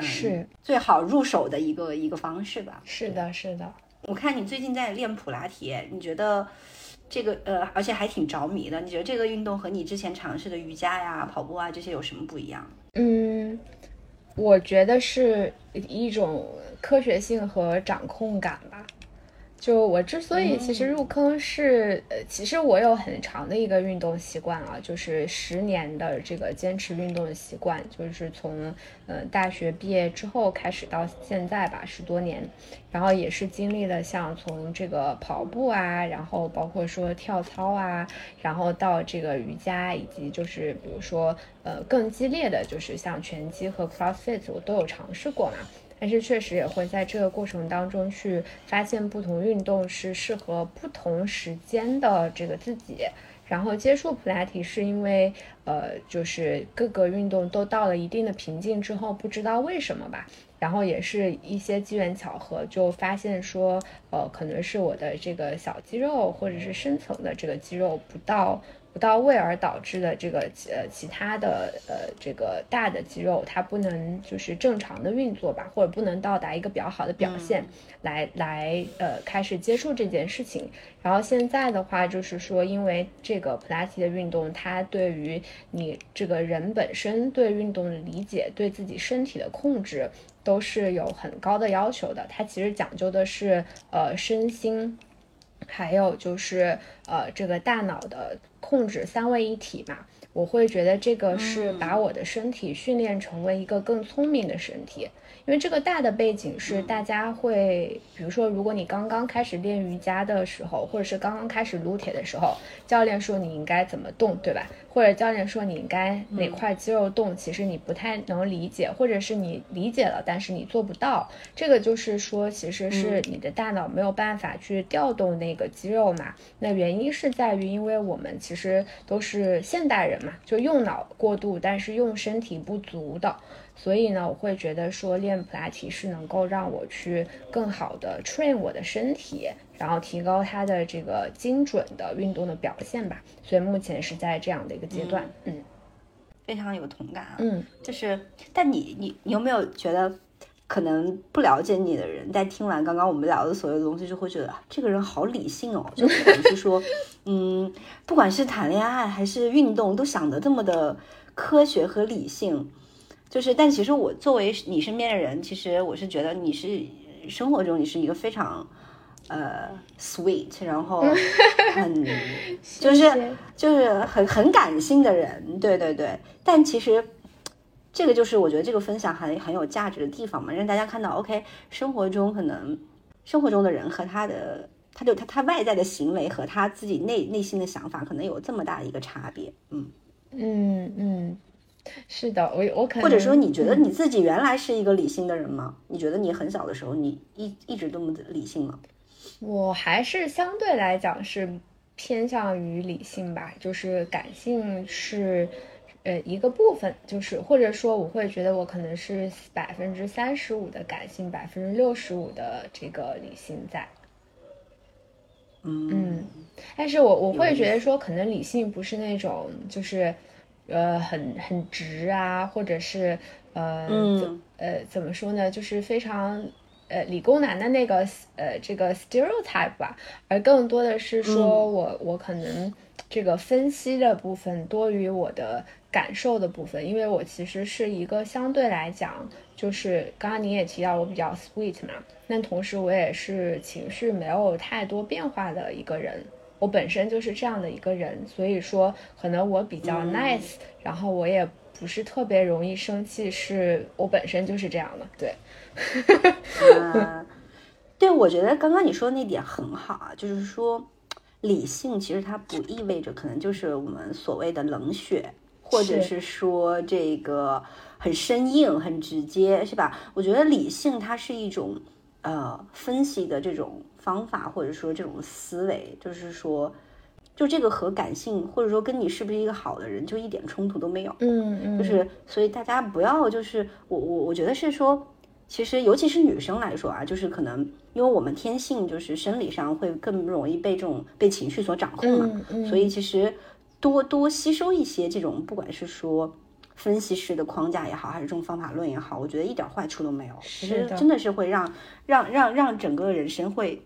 是最好入手的一个一个方式吧。是的，是的。我看你最近在练普拉提，你觉得这个呃，而且还挺着迷的。你觉得这个运动和你之前尝试的瑜伽呀、跑步啊这些有什么不一样？嗯，我觉得是一种科学性和掌控感吧。就我之所以其实入坑是，呃，其实我有很长的一个运动习惯啊，就是十年的这个坚持运动的习惯，就是从呃大学毕业之后开始到现在吧，十多年，然后也是经历了像从这个跑步啊，然后包括说跳操啊，然后到这个瑜伽，以及就是比如说呃更激烈的就是像拳击和 CrossFit，我都有尝试过嘛。但是确实也会在这个过程当中去发现不同运动是适合不同时间的这个自己，然后接触普拉提是因为，呃，就是各个运动都到了一定的瓶颈之后，不知道为什么吧，然后也是一些机缘巧合，就发现说，呃，可能是我的这个小肌肉或者是深层的这个肌肉不到。不到位而导致的这个呃其他的呃这个大的肌肉它不能就是正常的运作吧，或者不能到达一个比较好的表现，来来呃开始接触这件事情。然后现在的话就是说，因为这个普拉提的运动，它对于你这个人本身对运动的理解，对自己身体的控制都是有很高的要求的。它其实讲究的是呃身心。还有就是，呃，这个大脑的控制三位一体嘛，我会觉得这个是把我的身体训练成为一个更聪明的身体。因为这个大的背景是，大家会，比如说，如果你刚刚开始练瑜伽的时候，或者是刚刚开始撸铁的时候，教练说你应该怎么动，对吧？或者教练说你应该哪块肌肉动，其实你不太能理解，或者是你理解了，但是你做不到。这个就是说，其实是你的大脑没有办法去调动那个肌肉嘛。那原因是在于，因为我们其实都是现代人嘛，就用脑过度，但是用身体不足的。所以呢，我会觉得说练普拉提是能够让我去更好的 train 我的身体，然后提高它的这个精准的运动的表现吧。所以目前是在这样的一个阶段，嗯，非常有同感啊。嗯，就是，但你你你有没有觉得，可能不了解你的人，在听完刚刚我们聊的所有的东西，就会觉得这个人好理性哦，就不管是说，嗯，不管是谈恋爱还是运动，都想的这么的科学和理性。就是，但其实我作为你身边的人，其实我是觉得你是生活中你是一个非常呃 sweet，然后 (laughs) 很就是就是很很感性的人，对对对。但其实这个就是我觉得这个分享很很有价值的地方嘛，让大家看到，OK，生活中可能生活中的人和他的他就他他外在的行为和他自己内内心的想法可能有这么大的一个差别，嗯嗯嗯。是的，我我可能或者说，你觉得你自己原来是一个理性的人吗？你觉得你很小的时候，你一一直这么理性吗？我还是相对来讲是偏向于理性吧，就是感性是呃一个部分，就是或者说我会觉得我可能是百分之三十五的感性，百分之六十五的这个理性在。嗯，但是我我会觉得说，可能理性不是那种就是呃很很直啊，或者是呃怎呃怎么说呢，就是非常。呃，理工男的那个呃，这个 stereotype 吧，而更多的是说我我可能这个分析的部分多于我的感受的部分，因为我其实是一个相对来讲，就是刚刚你也提到我比较 sweet 嘛，但同时我也是情绪没有太多变化的一个人，我本身就是这样的一个人，所以说可能我比较 nice，然后我也不是特别容易生气，是我本身就是这样的，对。啊，(laughs) 对，我觉得刚刚你说的那点很好啊，就是说理性其实它不意味着可能就是我们所谓的冷血，或者是说这个很生硬、很直接，是吧？我觉得理性它是一种呃分析的这种方法，或者说这种思维，就是说，就这个和感性或者说跟你是不是一个好的人就一点冲突都没有。嗯嗯，就是所以大家不要就是我我我觉得是说。其实，尤其是女生来说啊，就是可能因为我们天性就是生理上会更容易被这种被情绪所掌控嘛，所以其实多多吸收一些这种，不管是说分析师的框架也好，还是这种方法论也好，我觉得一点坏处都没有。其实真的是会让让让让整个人生会。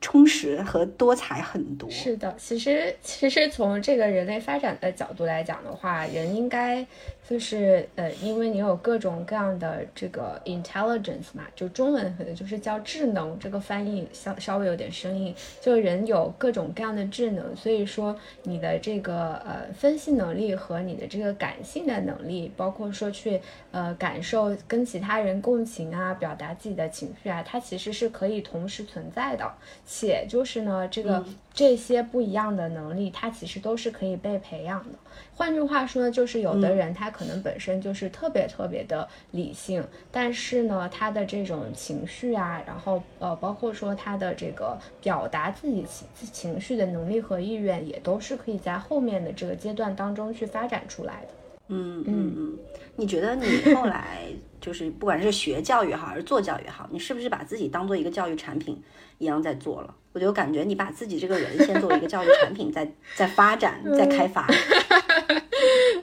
充实和多彩很多。是的，其实其实从这个人类发展的角度来讲的话，人应该就是呃，因为你有各种各样的这个 intelligence 嘛，就中文可能就是叫智能，这个翻译稍稍微有点生硬。就人有各种各样的智能，所以说你的这个呃分析能力和你的这个感性的能力，包括说去呃感受跟其他人共情啊，表达自己的情绪啊，它其实是可以同时存在的。且就是呢，这个这些不一样的能力，它其实都是可以被培养的。换句话说呢，就是有的人他可能本身就是特别特别的理性，但是呢，他的这种情绪啊，然后呃，包括说他的这个表达自己情情绪的能力和意愿，也都是可以在后面的这个阶段当中去发展出来的。嗯嗯嗯，你觉得你 (laughs) 后来就是不管是学教育好，还是做教育好，你是不是把自己当做一个教育产品？一样在做了，我就感觉你把自己这个人先作为一个教育产品，(laughs) 在在发展，在开发。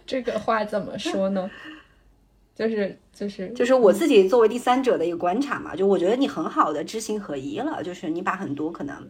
这个话怎么说呢？就是就是就是我自己作为第三者的一个观察嘛，就我觉得你很好的知行合一了，就是你把很多可能。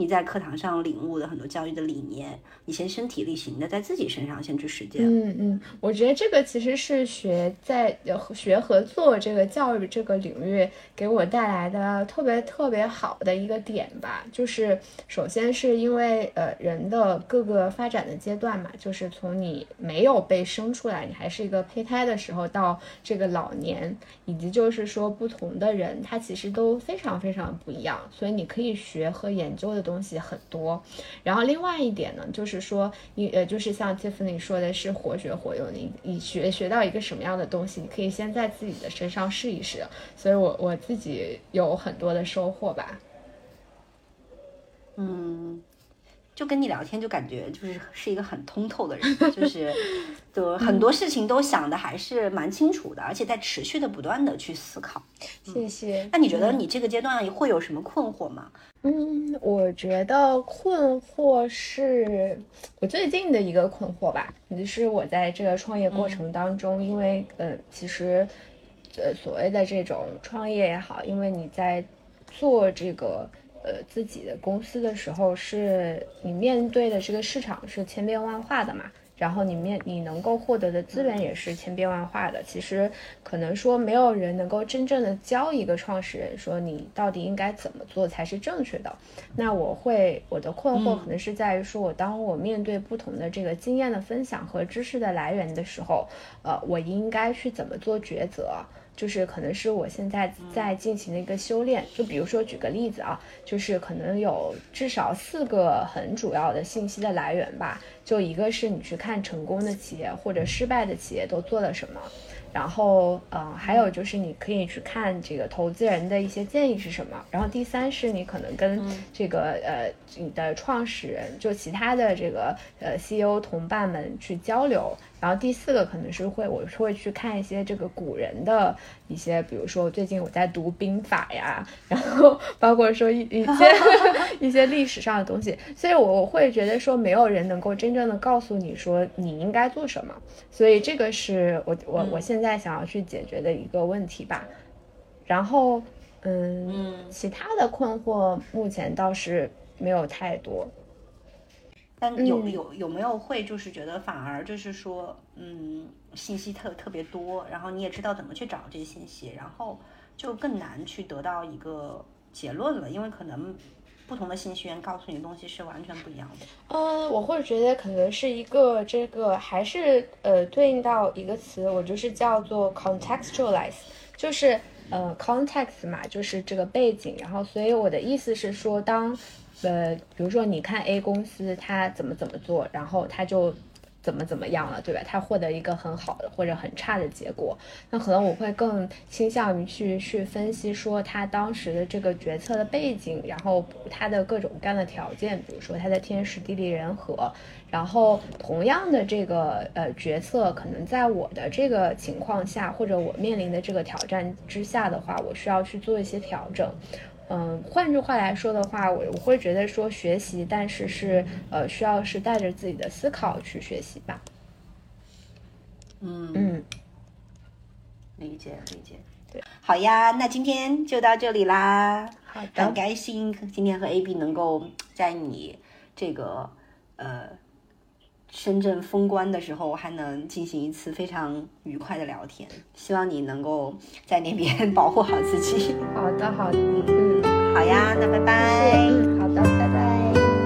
你在课堂上领悟的很多教育的理念，你先身体力行的在自己身上先去实践。嗯嗯，我觉得这个其实是学在学合作这个教育这个领域给我带来的特别特别好的一个点吧。就是首先是因为呃人的各个发展的阶段嘛，就是从你没有被生出来，你还是一个胚胎的时候，到这个老年，以及就是说不同的人他其实都非常非常不一样，所以你可以学和研究的。东西很多，然后另外一点呢，就是说你呃，就是像 Tiffany 说的是活学活用，你你学学到一个什么样的东西，你可以先在自己的身上试一试。所以我我自己有很多的收获吧。嗯。就跟你聊天，就感觉就是是一个很通透的人，(laughs) 就是就很多事情都想的还是蛮清楚的，而且在持续的不断的去思考。谢谢。那你觉得你这个阶段会有什么困惑吗？嗯，我觉得困惑是我最近的一个困惑吧，就是我在这个创业过程当中，因为呃，其实呃所谓的这种创业也好，因为你在做这个。呃，自己的公司的时候，是你面对的这个市场是千变万化的嘛？然后你面你能够获得的资源也是千变万化的。其实可能说没有人能够真正的教一个创始人说你到底应该怎么做才是正确的。那我会我的困惑可能是在于说，我当我面对不同的这个经验的分享和知识的来源的时候，呃，我应该去怎么做抉择？就是可能是我现在在进行的一个修炼。就比如说举个例子啊，就是可能有至少四个很主要的信息的来源吧。就一个是你去看成功的企业或者失败的企业都做了什么。然后，嗯，还有就是你可以去看这个投资人的一些建议是什么。然后第三是你可能跟这个呃你的创始人，就其他的这个呃 CEO 同伴们去交流。然后第四个可能是会，我会去看一些这个古人的一些，比如说最近我在读兵法呀，然后包括说一一些 (laughs) 一些历史上的东西，所以我会觉得说没有人能够真正的告诉你说你应该做什么，所以这个是我我我现在想要去解决的一个问题吧。然后嗯，其他的困惑目前倒是没有太多。但有有有没有会就是觉得反而就是说，嗯，信息特特别多，然后你也知道怎么去找这些信息，然后就更难去得到一个结论了，因为可能不同的信息源告诉你的东西是完全不一样的。嗯，我会觉得可能是一个这个还是呃对应到一个词，我就是叫做 contextualize，就是呃 context 嘛，就是这个背景，然后所以我的意思是说当。呃，比如说你看 A 公司它怎么怎么做，然后它就怎么怎么样了，对吧？他获得一个很好的或者很差的结果，那可能我会更倾向于去去分析说他当时的这个决策的背景，然后他的各种各样的条件，比如说他的天时地利人和，然后同样的这个呃决策，可能在我的这个情况下或者我面临的这个挑战之下的话，我需要去做一些调整。嗯，换句话来说的话，我我会觉得说学习，但是是呃需要是带着自己的思考去学习吧。嗯嗯，理解理解。对，好呀，那今天就到这里啦。好的很的，开心今天和 AB 能够在你这个呃深圳封关的时候，还能进行一次非常愉快的聊天。希望你能够在那边 (laughs) 保护好自己。好的，好的，嗯，好呀，那拜拜。嗯，好的，拜拜。